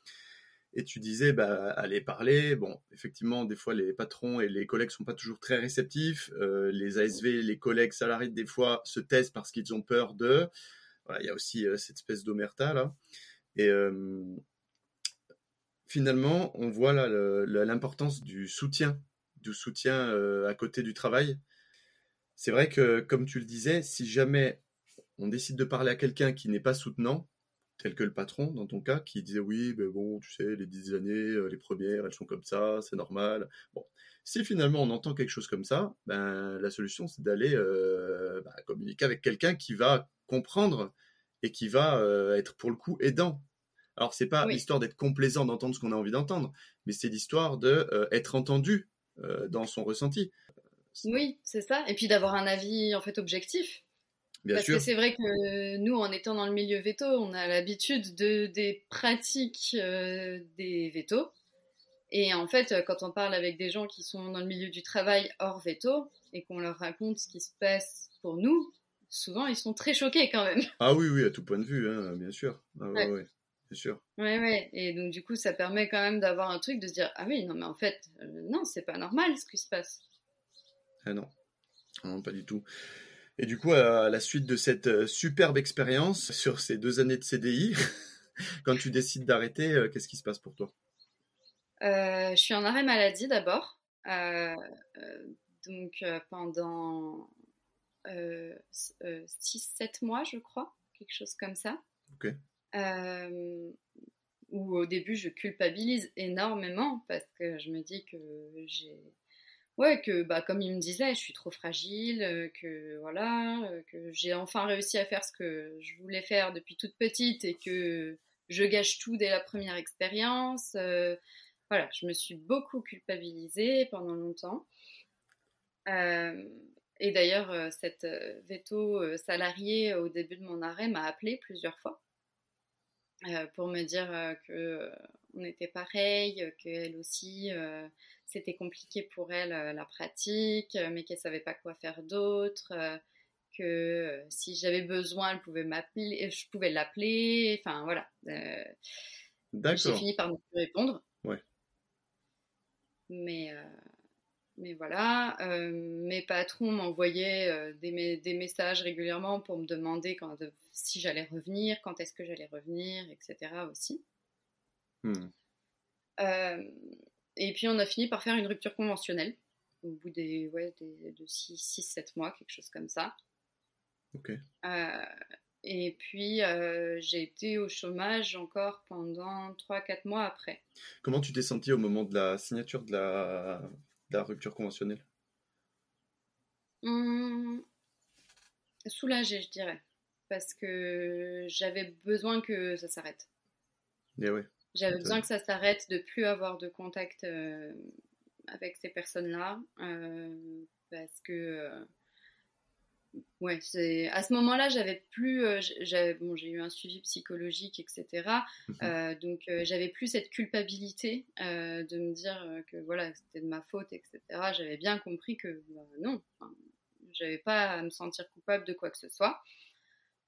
Et tu disais, bah, allez parler. Bon, effectivement, des fois, les patrons et les collègues sont pas toujours très réceptifs. Euh, les ASV, les collègues salariés, des fois, se taisent parce qu'ils ont peur de. Voilà, il y a aussi cette espèce d'omerta là. Et finalement, on voit là l'importance du soutien, du soutien à côté du travail c'est vrai que, comme tu le disais, si jamais on décide de parler à quelqu'un qui n'est pas soutenant, tel que le patron dans ton cas, qui disait oui, mais bon, tu sais, les dix années, euh, les premières, elles sont comme ça, c'est normal. Bon, si finalement on entend quelque chose comme ça, ben la solution c'est d'aller euh, bah, communiquer avec quelqu'un qui va comprendre et qui va euh, être pour le coup aidant. Alors c'est pas l'histoire d'être complaisant d'entendre ce qu'on a envie d'entendre, mais c'est l'histoire de être entendu dans son ressenti. Oui, c'est ça. Et puis d'avoir un avis en fait objectif. Parce que c'est vrai que nous, en étant dans le milieu veto, on a l'habitude de, des pratiques euh, des vétos. Et en fait, quand on parle avec des gens qui sont dans le milieu du travail hors veto et qu'on leur raconte ce qui se passe pour nous, souvent ils sont très choqués quand même. Ah oui, oui, à tout point de vue, hein, bien sûr. Ah, ouais. ouais, c'est sûr. Ouais, ouais. Et donc, du coup, ça permet quand même d'avoir un truc de se dire Ah oui, non, mais en fait, euh, non, c'est pas normal ce qui se passe. Ah non, non, pas du tout. Et du coup, à la suite de cette euh, superbe expérience sur ces deux années de CDI, quand tu décides d'arrêter, euh, qu'est-ce qui se passe pour toi? Je suis en arrêt maladie d'abord. donc, pendant 6-7 mois, je crois, quelque chose comme ça. Ok. Euh, où au début je culpabilise énormément parce que je me dis que j'ai ouais que bah comme il me disait je suis trop fragile euh, que voilà euh, que j'ai enfin réussi à faire ce que je voulais faire depuis toute petite et que je gâche tout dès la première expérience voilà je me suis beaucoup culpabilisée pendant longtemps. Et d'ailleurs cette veto salariée au début de mon arrêt m'a appelé plusieurs fois euh, pour me dire euh, que euh, on était pareil, qu'elle aussi c'était compliqué pour elle la pratique, mais qu'elle savait pas quoi faire d'autre, que si j'avais besoin, elle pouvait m'appeler, je pouvais l'appeler, enfin voilà. J'ai fini par ne plus répondre. Ouais. Mais mais voilà, euh, mes patrons m'envoyaient euh, des, des, messages régulièrement pour me demander quand, si j'allais revenir, quand est-ce que j'allais revenir, etc. aussi. Hmm. Euh, et puis on a fini par faire une rupture conventionnelle au bout des, ouais, des, de 6-7 mois, quelque chose comme ça. Ok. et puis j'ai été au chômage encore pendant 3-4 mois après. Comment tu t'es senti au moment de la signature de la la rupture conventionnelle? Mmh, Soulagée, je dirais. Parce que j'avais besoin que ça s'arrête. Eh j'avais besoin que ça s'arrête, de plus avoir de contact euh, avec ces personnes-là. Euh, parce que euh, ouais, c'est à ce moment-là, j'avais plus, euh, bon, j'ai eu un suivi psychologique, etc. Mhm. Donc j'avais plus cette culpabilité de me dire que voilà, c'était de ma faute, etc. J'avais bien compris que bah, non, j'avais pas à me sentir coupable de quoi que ce soit.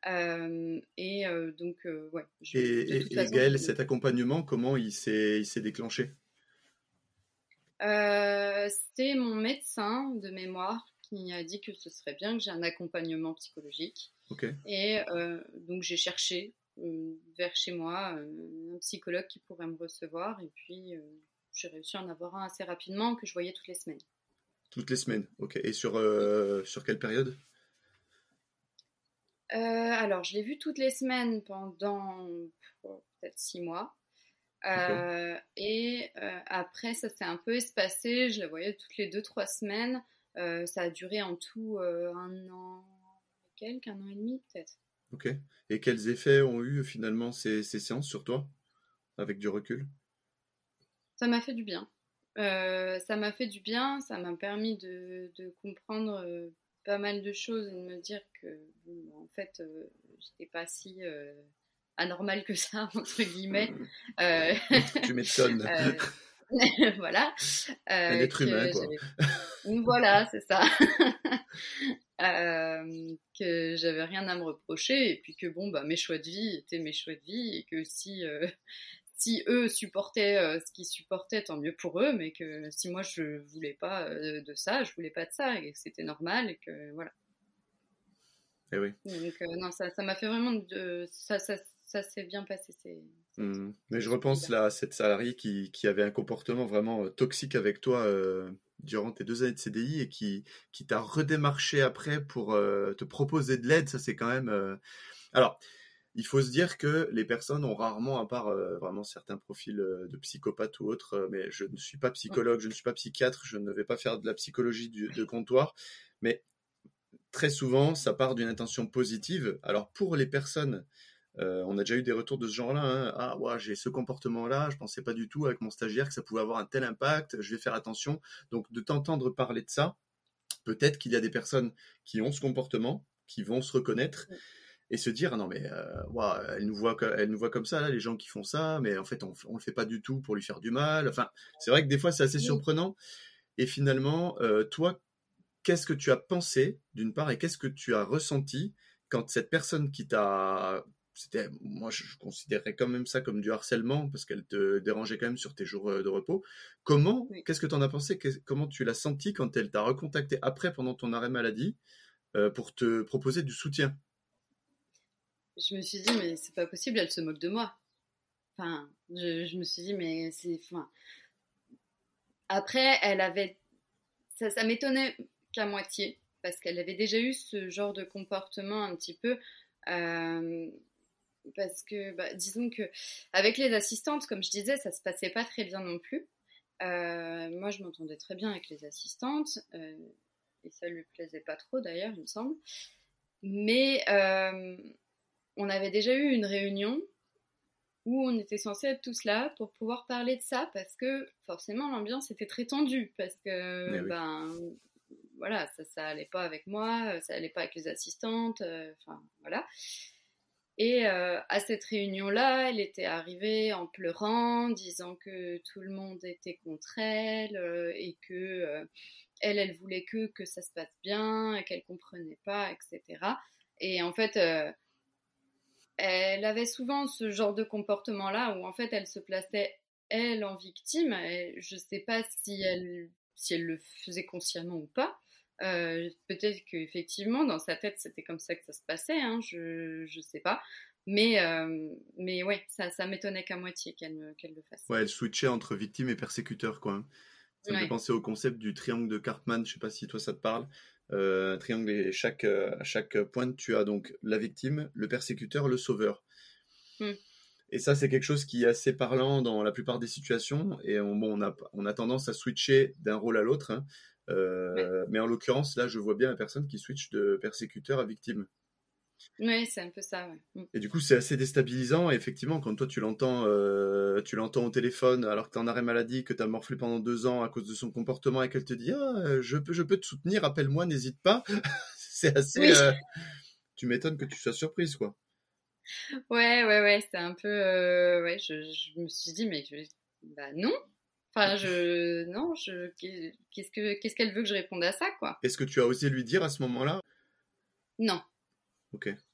Et donc ouais. et, et, Gaël, cet accompagnement, comment il s'est, déclenché? C'était mon médecin de mémoire qui a dit que ce serait bien que j'ai un accompagnement psychologique. Et euh, donc j'ai cherché euh, vers chez moi euh, un psychologue qui pourrait me recevoir et puis j'ai réussi à en avoir un assez rapidement que je voyais toutes les semaines. Toutes les semaines, ok. Et sur, sur quelle période? Alors je l'ai vu toutes les semaines pendant peut-être six mois. et après, ça s'est un peu espacé. Je la voyais toutes les deux, trois semaines. Euh, ça a duré en tout euh, un an et quelques, un an et demi peut-être. Ok. Et quels effets ont eu finalement ces, séances sur toi, avec du recul? Ça m'a fait du bien. Euh, ça m'a fait du bien, ça m'a permis de, comprendre pas mal de choses et de me dire que, en fait, j'étais pas si anormal que ça, entre guillemets. tu m'étonnes. voilà. Un être humain, quoi. voilà, c'est ça. Euh, que j'avais rien à me reprocher et puis que bon, bah, mes choix de vie étaient mes choix de vie et que si, euh, si eux supportaient euh, ce qu'ils supportaient, tant mieux pour eux, mais que si moi je voulais pas de ça, je voulais pas de ça et que c'était normal et que voilà. Et eh oui. Donc non, ça m'a fait vraiment de, ça, ça, ça s'est bien passé. Mmh. Mais je repense là à cette salariée qui, qui, avait un comportement vraiment toxique avec toi durant tes deux années de CDI et qui, qui t'a redémarché après pour euh, te proposer de l'aide, ça c'est quand même... Euh, alors, il faut se dire que les personnes ont rarement, à part euh, vraiment certains profils de psychopathes ou autres, mais je ne suis pas psychologue, je ne suis pas psychiatre, je ne vais pas faire de la psychologie de comptoir, mais très souvent, ça part d'une intention positive. Alors pour les personnes euh, on a déjà eu des retours de ce genre-là. Hein. Ah, ouais, j'ai ce comportement-là, je pensais pas du tout avec mon stagiaire que ça pouvait avoir un tel impact, je vais faire attention. Donc, de t'entendre parler de ça, peut-être qu'il y a des personnes qui ont ce comportement, qui vont se reconnaître et se dire ah non mais euh, elle nous voit elle nous voit comme ça là les gens qui font ça mais en fait on, on le fait pas du tout pour lui faire du mal. Enfin c'est vrai que des fois c'est assez surprenant. Et finalement euh, toi qu'est-ce que tu as pensé d'une part et qu'est-ce que tu as ressenti quand cette personne qui t'a c'était moi je, considérais quand même ça comme du harcèlement parce qu'elle te dérangeait quand même sur tes jours euh, de repos. Comment qu'est-ce que tu en as pensé? Comment tu l'as senti quand elle t'a recontacté après pendant ton arrêt maladie pour te proposer du soutien? Je me suis dit, mais c'est pas possible, elle se moque de moi. Enfin, je, me suis dit, mais c'est. Enfin... Après, elle avait. Ça, m'étonnait qu'à moitié, parce qu'elle avait déjà eu ce genre de comportement un petit peu. Euh, parce que, bah, disons que, avec les assistantes, comme je disais, ça se passait pas très bien non plus. Euh, moi, je m'entendais très bien avec les assistantes, euh, et ça lui plaisait pas trop d'ailleurs, il me semble. Mais on avait déjà eu une réunion où on était censé être tous là pour pouvoir parler de ça parce que forcément l'ambiance était très tendue parce que ben voilà ça ça allait pas avec moi ça allait pas avec les assistantes euh, enfin voilà. Et euh, à cette réunion là elle était arrivée en pleurant disant que tout le monde était contre elle euh, et que elle elle voulait que que ça se passe bien et qu'elle comprenait pas etc et en fait elle avait souvent ce genre de comportement-là où en fait elle se plaçait elle en victime. je ne sais pas si elle, si elle le faisait consciemment ou pas. Euh, peut-être qu'effectivement dans sa tête c'était comme ça que ça se passait, hein, je ne sais pas. Mais, euh, mais ouais, ça, ça m'étonnait qu'à moitié qu'elle le fasse. Ouais, elle switchait entre victime et persécuteur, quoi. Hein. Ça me fait penser au concept du triangle de Cartman, je sais pas si toi ça te parle. Euh, triangle et chaque, euh, à chaque pointe, tu as donc la victime, le persécuteur, le sauveur. Hmm. Et ça, c'est quelque chose qui est assez parlant dans la plupart des situations. Et on, bon, on, a, on a tendance à switcher d'un rôle à l'autre. Hein. Euh, mais en l'occurrence, là, je vois bien la personne qui switch de persécuteur à victime. Oui, c'est un peu ça. Mm. Et du coup, c'est assez déstabilisant. Et effectivement, quand toi, tu l'entends, euh, tu l'entends au téléphone alors que tu es en arrêt maladie, que tu as morflé pendant deux ans à cause de son comportement et qu'elle te dit ah, je, peux, je peux te soutenir, appelle-moi, n'hésite pas. c'est assez. Euh, tu m'étonnes que tu sois surprise, quoi. Ouais, ouais, ouais. C'est un peu. Euh, ouais, je, je, me suis dit, mais bah non. Enfin, je. Non, je. Qu'est-ce qu'elle ce qu'elle veut que je réponde à ça, quoi Est-ce que tu as osé lui dire à ce moment-là? Non.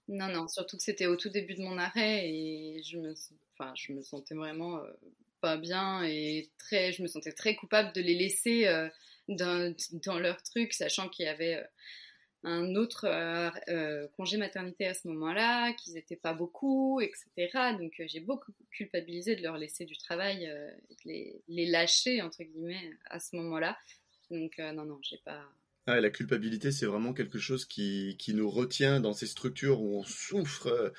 Non, non, surtout que c'était au tout début de mon arrêt et je me, enfin, je me sentais vraiment euh, pas bien et très, je me sentais très coupable de les laisser euh, dans, dans, leur truc, sachant qu'il y avait euh, un autre congé maternité à ce moment-là, qu'ils n'étaient pas beaucoup, etc. Donc j'ai beaucoup culpabilisé de leur laisser du travail, de les, les, lâcher, entre guillemets, à ce moment-là. Donc non, non, j'ai pas ah, la culpabilité, c'est vraiment quelque chose qui, qui, nous retient dans ces structures où on souffre. Euh.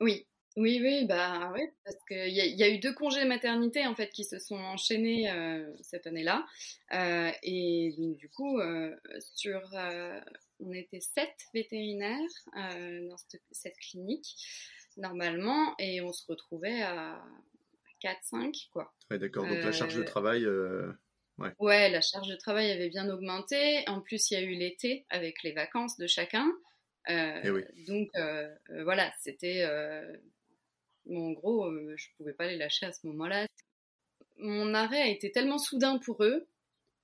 Oui, oui, oui, bah oui, parce qu'il y, y, a eu deux congés maternité en fait qui se sont enchaînés euh, cette année-là, euh, et donc, du coup, sur, on était sept vétérinaires dans cette, clinique normalement, et on se retrouvait à 4-5 quoi. Ouais, d'accord. Donc la charge de travail. Ouais. la charge de travail avait bien augmenté. En plus, il y a eu l'été avec les vacances de chacun. Euh, eh donc euh, euh, voilà, c'était. en gros, je pouvais pas les lâcher à ce moment-là. Mon arrêt a été tellement soudain pour eux,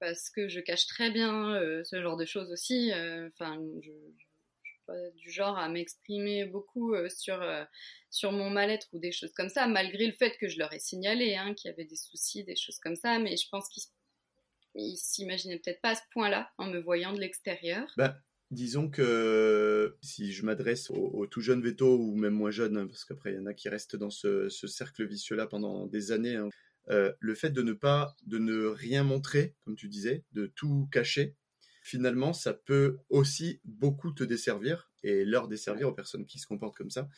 parce que je cache très bien ce genre de choses aussi. Enfin, je, je, suis pas du genre à m'exprimer beaucoup sur, sur mon mal-être ou des choses comme ça, malgré le fait que je leur ai signalé hein, qu'il y avait des soucis, des choses comme ça. Mais je pense qu'ils il s'imaginait peut-être pas à ce point-là en me voyant de l'extérieur. Bah, disons que si je m'adresse aux, tout jeunes vétos ou même moins jeunes, hein, parce qu'après il y en a qui restent dans ce, cercle vicieux-là pendant des années, hein, euh, le fait de ne pas, de ne rien montrer, comme tu disais, de tout cacher, finalement, ça peut aussi beaucoup te desservir et leur desservir aux personnes qui se comportent comme ça.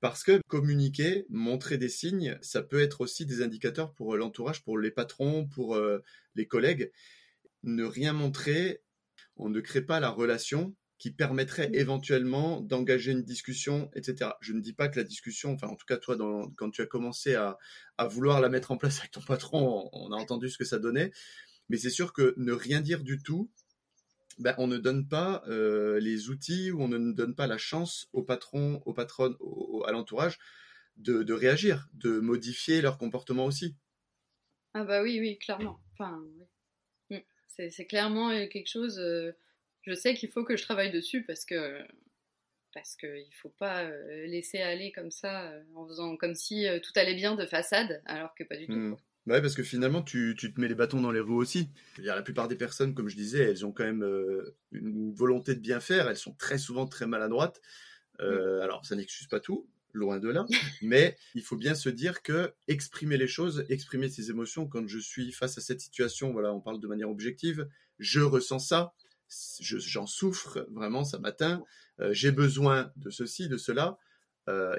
Parce que communiquer, montrer des signes, ça peut être aussi des indicateurs pour euh, l'entourage, pour les patrons, pour euh, les collègues. Ne rien montrer, on ne crée pas la relation qui permettrait éventuellement d'engager une discussion, etc. Je ne dis pas que la discussion, enfin en tout cas toi, quand tu as commencé à, vouloir la mettre en place avec ton patron, on, a entendu ce que ça donnait, mais c'est sûr que ne rien dire du tout, ben, on ne donne pas euh, les outils ou on ne donne pas la chance aux patrons, aux patronnes, à l'entourage de, réagir, de modifier leur comportement aussi. Ah bah oui, oui, clairement. Enfin, mm. c'est clairement euh, quelque chose. Euh, je sais qu'il faut que je travaille dessus parce que parce qu'il ne faut pas laisser aller comme ça en faisant comme si tout allait bien de façade, alors que pas du tout. Mm. Ouais, parce que finalement, tu, tu, te mets les bâtons dans les roues aussi. la plupart des personnes, comme je disais, elles ont quand même euh, une volonté de bien faire. Elles sont très souvent très maladroites. Euh, mm. Alors, ça n'excuse pas tout, loin de là. mais il faut bien se dire que exprimer les choses, exprimer ses émotions, quand je suis face à cette situation, voilà, on parle de manière objective, je ressens ça, j'en souffre, vraiment, ça m'atteint, euh, j'ai besoin de ceci, de cela,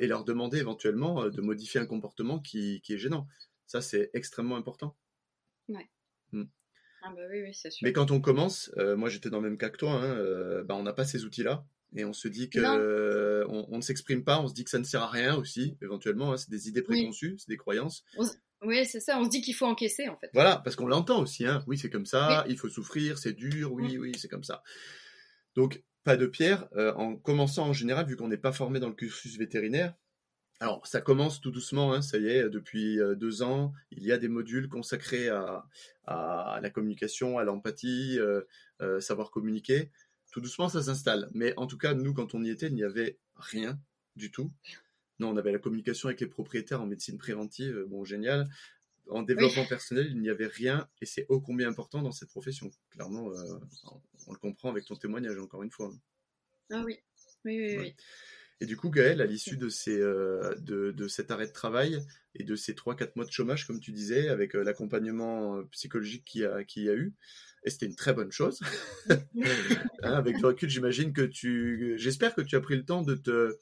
et leur demander éventuellement de modifier un comportement qui, qui est gênant. Ça, c'est extrêmement important. Ouais. Hmm. Ah bah oui, sûr. Mais quand on commence, euh, moi j'étais dans le même cas que toi, hein, euh, bah, on n'a pas ces outils-là. Et on se dit que on, ne s'exprime pas, on se dit que ça ne sert à rien aussi, éventuellement. Hein, c'est des idées préconçues, c'est des croyances. Oui, c'est ça. On se dit qu'il faut encaisser en fait. Voilà, parce qu'on l'entend aussi. Hein. Oui, c'est comme ça. Il faut souffrir, c'est dur. Oui, oui, c'est comme ça. Donc, pas de pierre. Euh, en commençant en général, vu qu'on n'est pas formé dans le cursus vétérinaire, alors, ça commence tout doucement, hein, ça y est, depuis euh, deux ans, il y a des modules consacrés à, la communication, à l'empathie, euh, euh, savoir communiquer. Tout doucement, ça s'installe. Mais en tout cas, nous, quand on y était, il n'y avait rien du tout. Non, on avait la communication avec les propriétaires en médecine préventive, bon, génial. En développement personnel, il n'y avait rien, et c'est ô combien important dans cette profession. Clairement, on le comprend avec ton témoignage, encore une fois. Ah oui, oui, oui. oui. Et du coup, Gaël, à l'issue de, ces, euh, de, cet arrêt de travail et de ces 3-4 mois de chômage, comme tu disais, avec euh, l'accompagnement euh, psychologique qu'il y, a, y a eu, et c'était une très bonne chose. Hein, avec le recul, j'imagine que tu. J'espère que tu as pris le temps de te.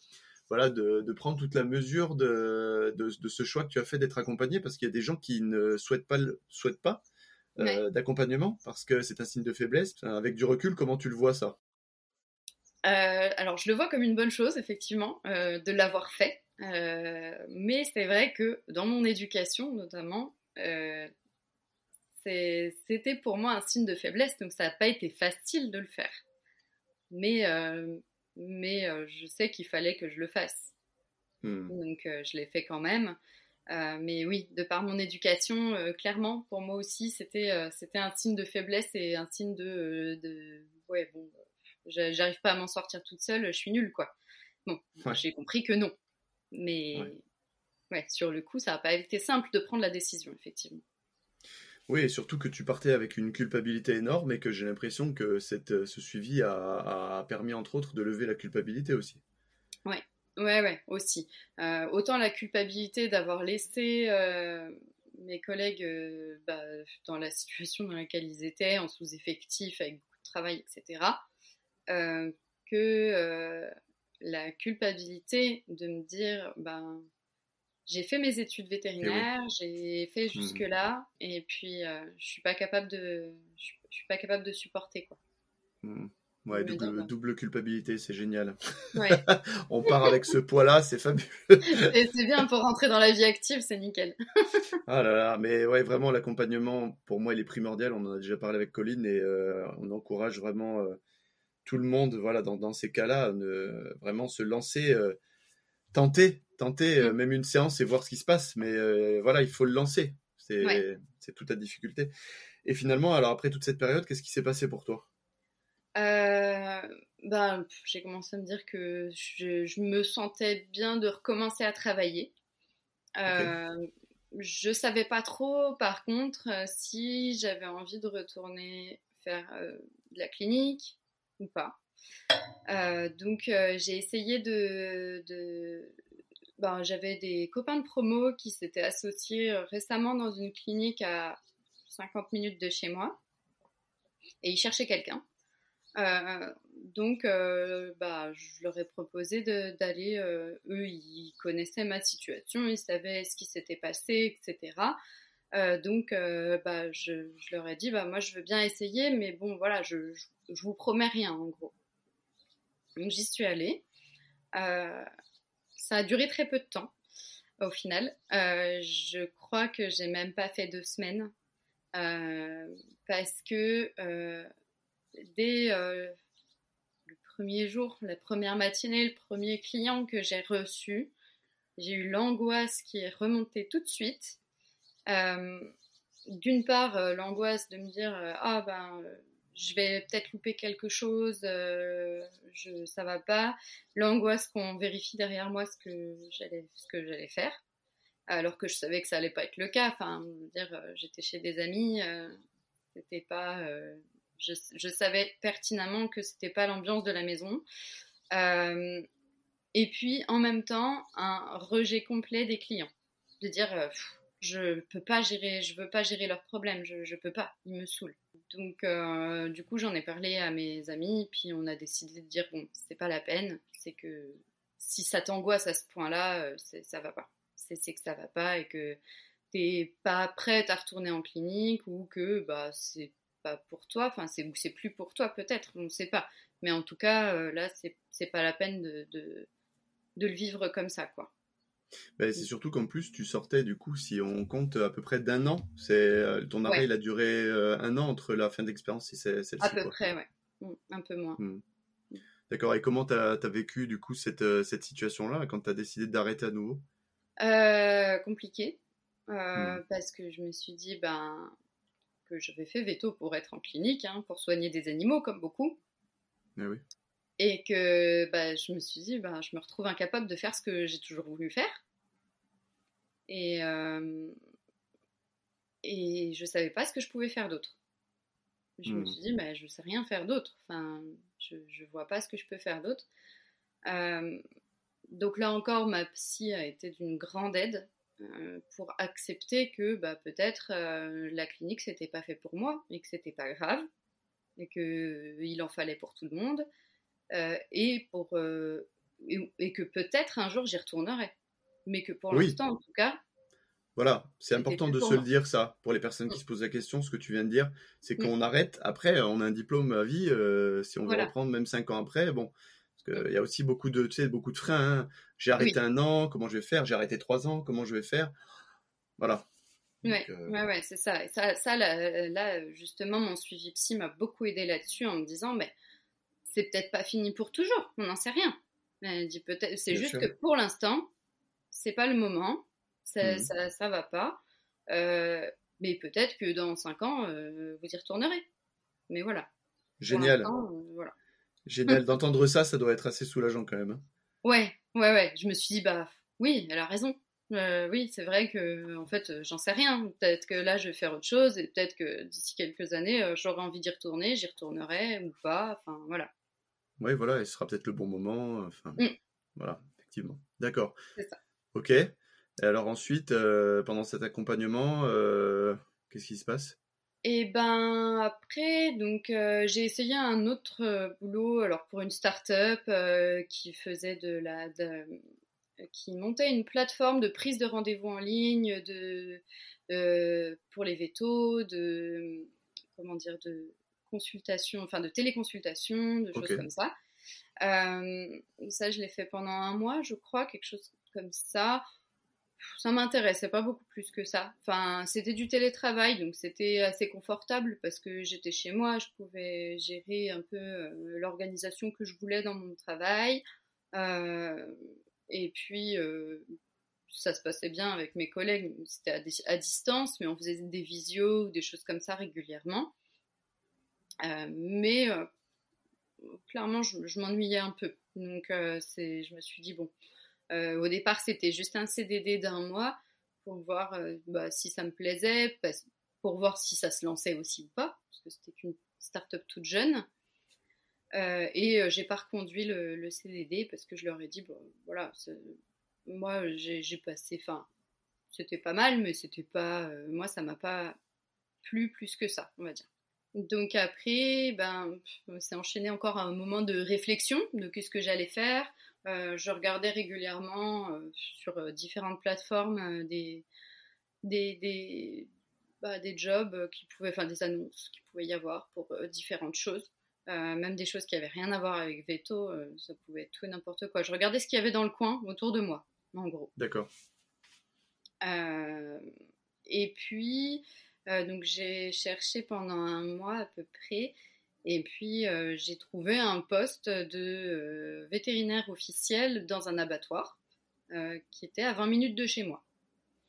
Voilà, de, prendre toute la mesure de, de, ce choix que tu as fait d'être accompagné, parce qu'il y a des gens qui ne souhaitent pas, souhaitent pas d'accompagnement, parce que c'est un signe de faiblesse. Avec du recul, comment tu le vois ça? Euh, alors, je le vois comme une bonne chose, effectivement, euh, de l'avoir fait. Euh, mais c'est vrai que dans mon éducation, notamment, c'était pour moi un signe de faiblesse, donc ça n'a pas été facile de le faire. Mais, mais je sais qu'il fallait que je le fasse. Hmm. Donc, je l'ai fait quand même. mais oui, de par mon éducation, clairement, pour moi aussi, c'était c'était un signe de faiblesse et un signe de, de ouais, bon, j'arrive pas à m'en sortir toute seule, je suis nulle, quoi. Bon, j'ai compris que non. Mais ouais. sur le coup, ça n'a pas été simple de prendre la décision, effectivement. Oui, et surtout que tu partais avec une culpabilité énorme et que j'ai l'impression que cette, ce suivi a, permis, entre autres, de lever la culpabilité aussi. Ouais, ouais, ouais, aussi. Euh, autant la culpabilité d'avoir laissé euh, mes collègues euh, bah, dans la situation dans laquelle ils étaient, en sous-effectif, avec beaucoup de travail, etc. Euh, que euh, la culpabilité de me dire, ben, j'ai fait mes études vétérinaires, eh j'ai fait mmh. jusque là, et puis euh, je suis pas capable de, je suis, pas capable de supporter quoi. Mmh. Ouais, double, culpabilité, c'est génial. On part avec ce poids-là, c'est fabuleux. c'est bien pour rentrer dans la vie active, c'est nickel. ah là là, mais ouais, vraiment l'accompagnement, pour moi, il est primordial. On en a déjà parlé avec Colline et on encourage vraiment tout le monde, voilà, dans, ces cas-là, vraiment se lancer, euh, tenter, tenter euh, mm. même une séance et voir ce qui se passe. Mais euh, voilà, il faut le lancer. C'est toute la difficulté. Et finalement, alors après toute cette période, qu'est-ce qui s'est passé pour toi? Ben, J'ai commencé à me dire que je, me sentais bien de recommencer à travailler. Je savais pas trop, par contre, si j'avais envie de retourner faire de la clinique, ou pas. Euh, donc euh, j'ai essayé de... Ben, j'avais des copains de promo qui s'étaient associés euh, récemment dans une clinique à 50 minutes de chez moi et ils cherchaient quelqu'un. donc, bah, je leur ai proposé d'aller. eux, ils connaissaient ma situation, ils savaient ce qui s'était passé, etc. Euh, donc, euh, bah, je, leur ai dit, bah, moi, je veux bien essayer, mais bon, voilà, je, vous promets rien, en gros. Donc, j'y suis allée. Euh, ça a duré très peu de temps, au final. je crois que j'ai même pas fait deux semaines, parce que dès le premier jour, la première matinée, le premier client que j'ai reçu, j'ai eu l'angoisse qui est remontée tout de suite. D'une part, l'angoisse de me dire ah ben je vais peut-être louper quelque chose, euh, je, ça va pas. L'angoisse qu'on vérifie derrière moi ce que j'allais, faire, alors que je savais que ça allait pas être le cas. Enfin, dire, euh, j'étais chez des amis, euh, c'était pas, euh, je, savais pertinemment que c'était pas l'ambiance de la maison. et puis en même temps, un rejet complet des clients, de dire je peux pas gérer, je veux pas gérer leurs problèmes, je, je peux pas, ils me saoulent. Donc, euh, du coup, j'en ai parlé à mes amis, puis on a décidé de dire bon, c'est pas la peine, c'est que si ça t'angoisse à ce point-là, euh, ça va pas. C'est que ça va pas et que t'es pas prête à retourner en clinique ou que bah c'est pas pour toi, enfin c'est plus pour toi peut-être, on ne sait pas. Mais en tout cas, euh, là, c'est pas la peine de, de, de le vivre comme ça, quoi. Bah, c'est surtout qu'en plus, tu sortais, du coup, si on compte à peu près d'un an, c'est euh, ton arrêt, il a duré euh, un an entre la fin d'expérience et celle-ci. À peu près, ouais. Mm, un peu moins. Mm. D'accord. Et comment tu as, vécu, du coup, cette, euh, cette situation-là, quand tu as décidé d'arrêter à nouveau? Compliqué. Parce que je me suis dit, ben, que j'avais fait veto pour être en clinique, hein, pour soigner des animaux, comme beaucoup. Eh oui. Et que bah, je me suis dit, bah, je me retrouve incapable de faire ce que j'ai toujours voulu faire. Et, euh, et je ne savais pas ce que je pouvais faire d'autre. Je me hmm. suis dit, bah, je ne sais rien faire d'autre. Enfin, je ne vois pas ce que je peux faire d'autre. Euh, donc là encore, ma psy a été d'une grande aide euh, pour accepter que bah, peut-être la clinique, c'était pas fait pour moi et que c'était pas grave et qu'il en fallait pour tout le monde et, pour, euh, et, que peut-être un jour j'y retournerai. Mais que pour l'instant, en tout cas, voilà, c'est important de se le dire ça pour les personnes qui mm. se posent la question. Ce que tu viens de dire, c'est mm. qu'on arrête. Après, on a un diplôme à vie. Euh, si on veut reprendre même cinq ans après, bon, parce qu'il y a aussi beaucoup de, tu sais, beaucoup de freins. Hein. J'ai arrêté un an, comment je vais faire? J'ai arrêté trois ans, comment je vais faire? Voilà. ouais, ouais, c'est ça. ça, ça là, là, justement, mon suivi psy m'a beaucoup aidé là-dessus en me disant, mais c'est peut-être pas fini pour toujours, on n'en sait rien. dit peut-être, c'est juste que pour l'instant, c'est pas le moment, ça, mhm. ça, ça, va pas. Euh, mais peut-être que dans 5 ans, euh, vous y retournerez. Mais voilà. Génial. Euh, voilà. Génial d'entendre ça, ça doit être assez soulageant quand même. Hein. Ouais, ouais, ouais. Je me suis dit, bah oui, elle a raison. oui, c'est vrai que en fait, j'en sais rien. Peut-être que là, je vais faire autre chose et peut-être que d'ici quelques années, j'aurai envie d'y retourner, j'y retournerai ou pas. Enfin, voilà. Oui, voilà, et ce sera peut-être le bon moment. Enfin, mm. voilà, effectivement. D'accord. C'est ça. Ok. Et alors ensuite, euh, pendant cet accompagnement, euh, qu'est-ce qui se passe? Et eh ben après, donc euh, j'ai essayé un autre boulot, alors pour une start-up qui faisait de la, qui montait une plateforme de prise de rendez-vous en ligne, de pour les vétos, de comment dire, de consultation, enfin de téléconsultation, de choses comme ça. Euh, ça, je l'ai fait pendant un mois, je crois, quelque chose comme ça. Ça m'intéressait pas beaucoup plus que ça. Enfin, c'était du télétravail, donc c'était assez confortable parce que j'étais chez moi, je pouvais gérer un peu euh, l'organisation que je voulais dans mon travail. Euh, et puis, ça se passait bien avec mes collègues. C'était à, à, distance, mais on faisait des visios ou des choses comme ça régulièrement. Euh, mais euh, clairement, je, m'ennuyais un peu. Donc, euh, je me suis dit, bon, au départ, c'était juste un CDD d'un mois pour voir bah, si ça me plaisait, pour voir si ça se lançait aussi ou pas, parce que c'était qu'une start-up toute jeune. et j'ai pas reconduit le, CDD parce que je leur ai dit, bon, voilà, moi j'ai passé, enfin, c'était pas mal, mais c'était pas, moi ça m'a pas plu plus que ça, on va dire. Donc après, ben, c'est enchaîné encore un moment de réflexion de qu'est-ce que j'allais faire. Euh, je regardais régulièrement euh, sur euh, différentes plateformes des, des, des, bah, des, jobs qui pouvaient, enfin des annonces qui pouvaient y avoir pour différentes choses. même des choses qui n'avaient rien à voir avec Veto, ça pouvait être tout et n'importe quoi. Je regardais ce qu'il y avait dans le coin autour de moi, en gros. D'accord. et puis, euh, donc j'ai cherché pendant un mois à peu près Et puis j'ai trouvé un poste de vétérinaire officiel dans un abattoir qui était à 20 minutes de chez moi.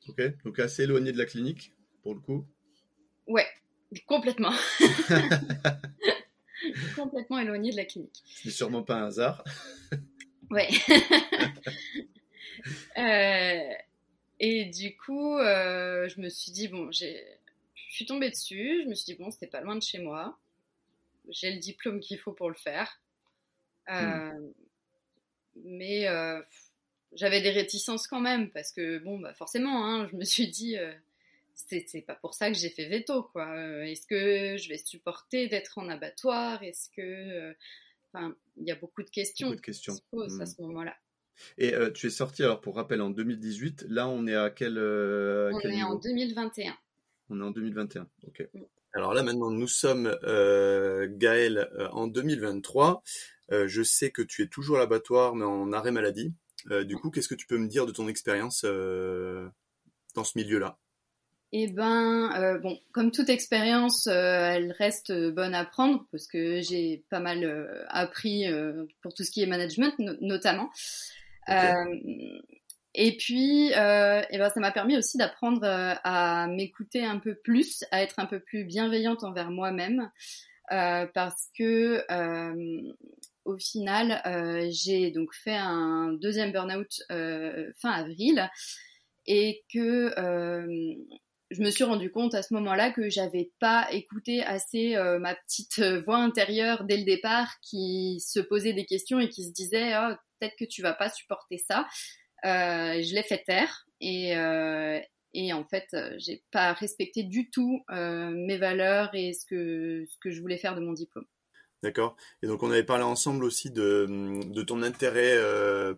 Ok, donc assez éloigné de la clinique pour le coup. Ouais, complètement. complètement éloigné de la clinique. C'est sûrement pas un hasard. ouais. Euh, et du coup, euh, je me suis dit, bon, j'ai, je suis tombée dessus, je me suis dit, bon, c'était pas loin de chez moi, j'ai le diplôme qu'il faut pour le faire. Euh, hmm. Mais j'avais des réticences quand même, parce que, bon, bah, forcément, hein, je me suis dit, c'est pas pour ça que j'ai fait veto, quoi. Est-ce que je vais supporter d'être en abattoir? Est-ce que. Enfin, il y a beaucoup de questions, beaucoup de questions. qui se posent à hmm. ce moment-là. Et euh, tu es sorti, alors pour rappel, en 2018. Là, on est à quel, euh, On est en 2021. On est en 2021, ok. Alors là, maintenant, nous sommes, euh, Gaël, euh, en 2023. je sais que tu es toujours à l'abattoir, mais en arrêt maladie. du coup, qu'est-ce que tu peux me dire de ton expérience dans ce milieu-là? Eh ben, bon, comme toute expérience, elle reste bonne à prendre parce que j'ai pas mal appris pour tout ce qui est management, notamment. Euh, et puis, euh, et ben, ça m'a permis aussi d'apprendre euh, à m'écouter un peu plus, à être un peu plus bienveillante envers moi-même, parce que au final, j'ai donc fait un deuxième burn-out fin avril et que je me suis rendu compte à ce moment-là que j'avais pas écouté assez ma petite voix intérieure dès le départ qui se posait des questions et qui se disait oh, peut-être que tu vas pas supporter ça. Euh, je l'ai fait taire et, euh, et en fait, euh, j'ai pas respecté du tout mes valeurs et ce que, ce que je voulais faire de mon diplôme. D'accord. Et donc on avait parlé ensemble aussi de, de ton intérêt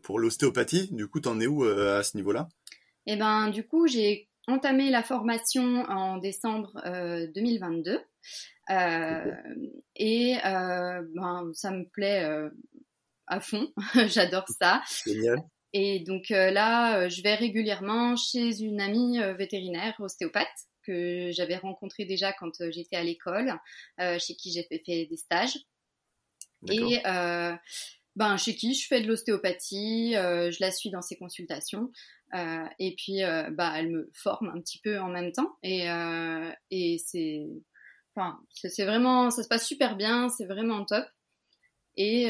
pour l'ostéopathie. Du coup, t'en es où à ce niveau-là? Eh ben, du coup, j'ai entamé la formation en décembre 2022. Et ben, ça me plaît à fond. J'adore ça. Et donc euh, là, euh, je vais régulièrement chez une amie euh, vétérinaire ostéopathe que j'avais rencontrée déjà quand j'étais à l'école, chez qui j'ai fait, des stages. Et ben, chez qui je fais de l'ostéopathie, je la suis dans ses consultations. et puis, bah, elle me forme un petit peu en même temps. Et, et c'est, enfin, c'est vraiment, ça se passe super bien, c'est vraiment top. Et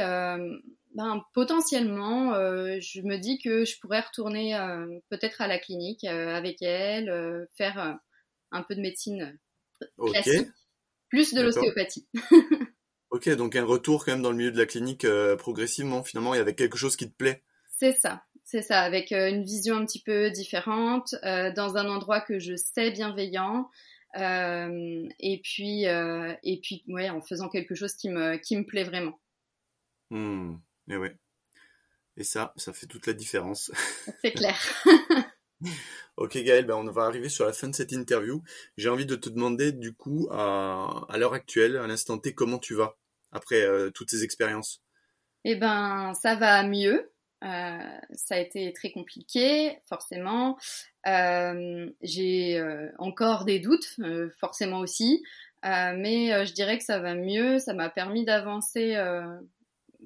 ben, potentiellement, euh, je me dis que je pourrais retourner euh, peut-être à la clinique euh, avec elle, faire un peu de médecine classique, plus de l'ostéopathie. ok, donc un retour quand même dans le milieu de la clinique progressivement, finalement, y avait quelque chose qui te plaît. C'est ça, c'est ça, avec une vision un petit peu différente, dans un endroit que je sais bienveillant. et puis, et puis, ouais, en faisant quelque chose qui me, qui me plaît vraiment. Hmm. Et ouais. Et ça, ça fait toute la différence. C'est clair. ok Gaël, ben on va arriver sur la fin de cette interview. J'ai envie de te demander du coup à, à l'heure actuelle, à l'instant T, comment tu vas après euh, toutes ces expériences? Eh ben ça va mieux. Euh, ça a été très compliqué, forcément. Euh, j'ai encore des doutes, forcément aussi. mais je dirais que ça va mieux. Ça m'a permis d'avancer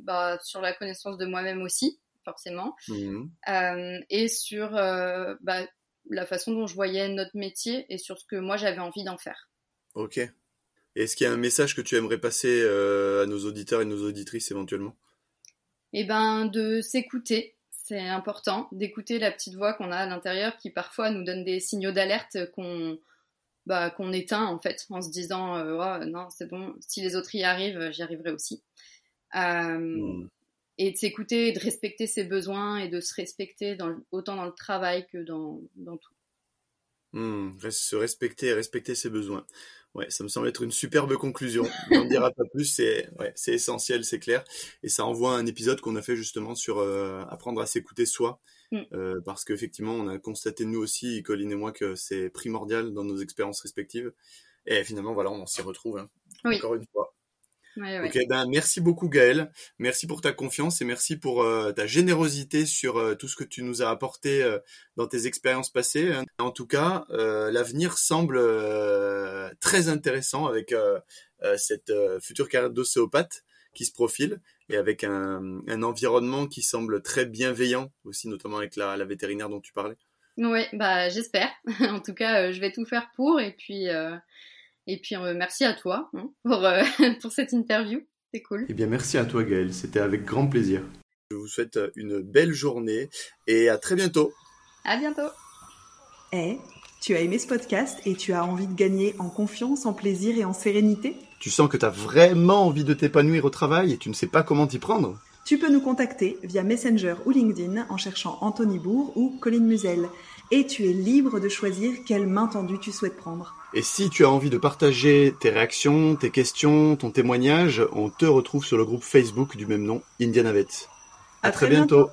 bah, sur la connaissance de moi-même aussi, forcément, mhm. euh, et sur euh, bah, la façon dont je voyais notre métier et sur ce que moi j'avais envie d'en faire. Ok. Est-ce qu'il y a un message que tu aimerais passer euh, à nos auditeurs et nos auditrices éventuellement? Eh ben, de s'écouter. C'est important d'écouter la petite voix qu'on a à l'intérieur qui parfois nous donne des signaux d'alerte qu'on bah, qu'on éteint en fait en se disant oh, non c'est bon si les autres y arrivent j'y arriverai aussi euh, hmm. Et de s'écouter, de respecter ses besoins et de se respecter dans, autant dans le travail que dans, dans tout. Hmm. se respecter et respecter ses besoins. Ouais, ça me semble être une superbe conclusion. On ne dira pas plus, c'est ouais, essentiel, c'est clair. Et ça envoie un épisode qu'on a fait justement sur euh, apprendre à s'écouter soi. Hmm. Euh, parce qu'effectivement, on a constaté nous aussi, Colline et moi, que c'est primordial dans nos expériences respectives. Et finalement, voilà, on s'y retrouve hein. encore une fois. Ben merci beaucoup Gaël. Merci pour ta confiance et merci pour euh, ta générosité sur euh, tout ce que tu nous as apporté euh, dans tes expériences passées. En tout cas, l'avenir semble très intéressant avec cette future carrière d'ostéopathe qui se profile et avec un, un, environnement qui semble très bienveillant aussi, notamment avec la, la vétérinaire dont tu parlais. Oui, bah j'espère. en tout cas, je vais tout faire pour et puis et puis merci à toi hein, pour pour cette interview. C'est cool. Eh bien, merci à toi, Gaël. C'était avec grand plaisir. Je vous souhaite une belle journée et à très bientôt. À bientôt. Eh, tu as aimé ce podcast et tu as envie de gagner en confiance, en plaisir et en sérénité? Tu sens que tu as vraiment envie de t'épanouir au travail et tu ne sais pas comment t'y prendre? Tu peux nous contacter via Messenger ou LinkedIn en cherchant Anthony Bourg ou Colline Musel. Et tu es libre de choisir quelle main tendue tu souhaites prendre. Et si tu as envie de partager tes réactions, tes questions, ton témoignage, on te retrouve sur le groupe Facebook du même nom, Indianavet. À, très, bientôt.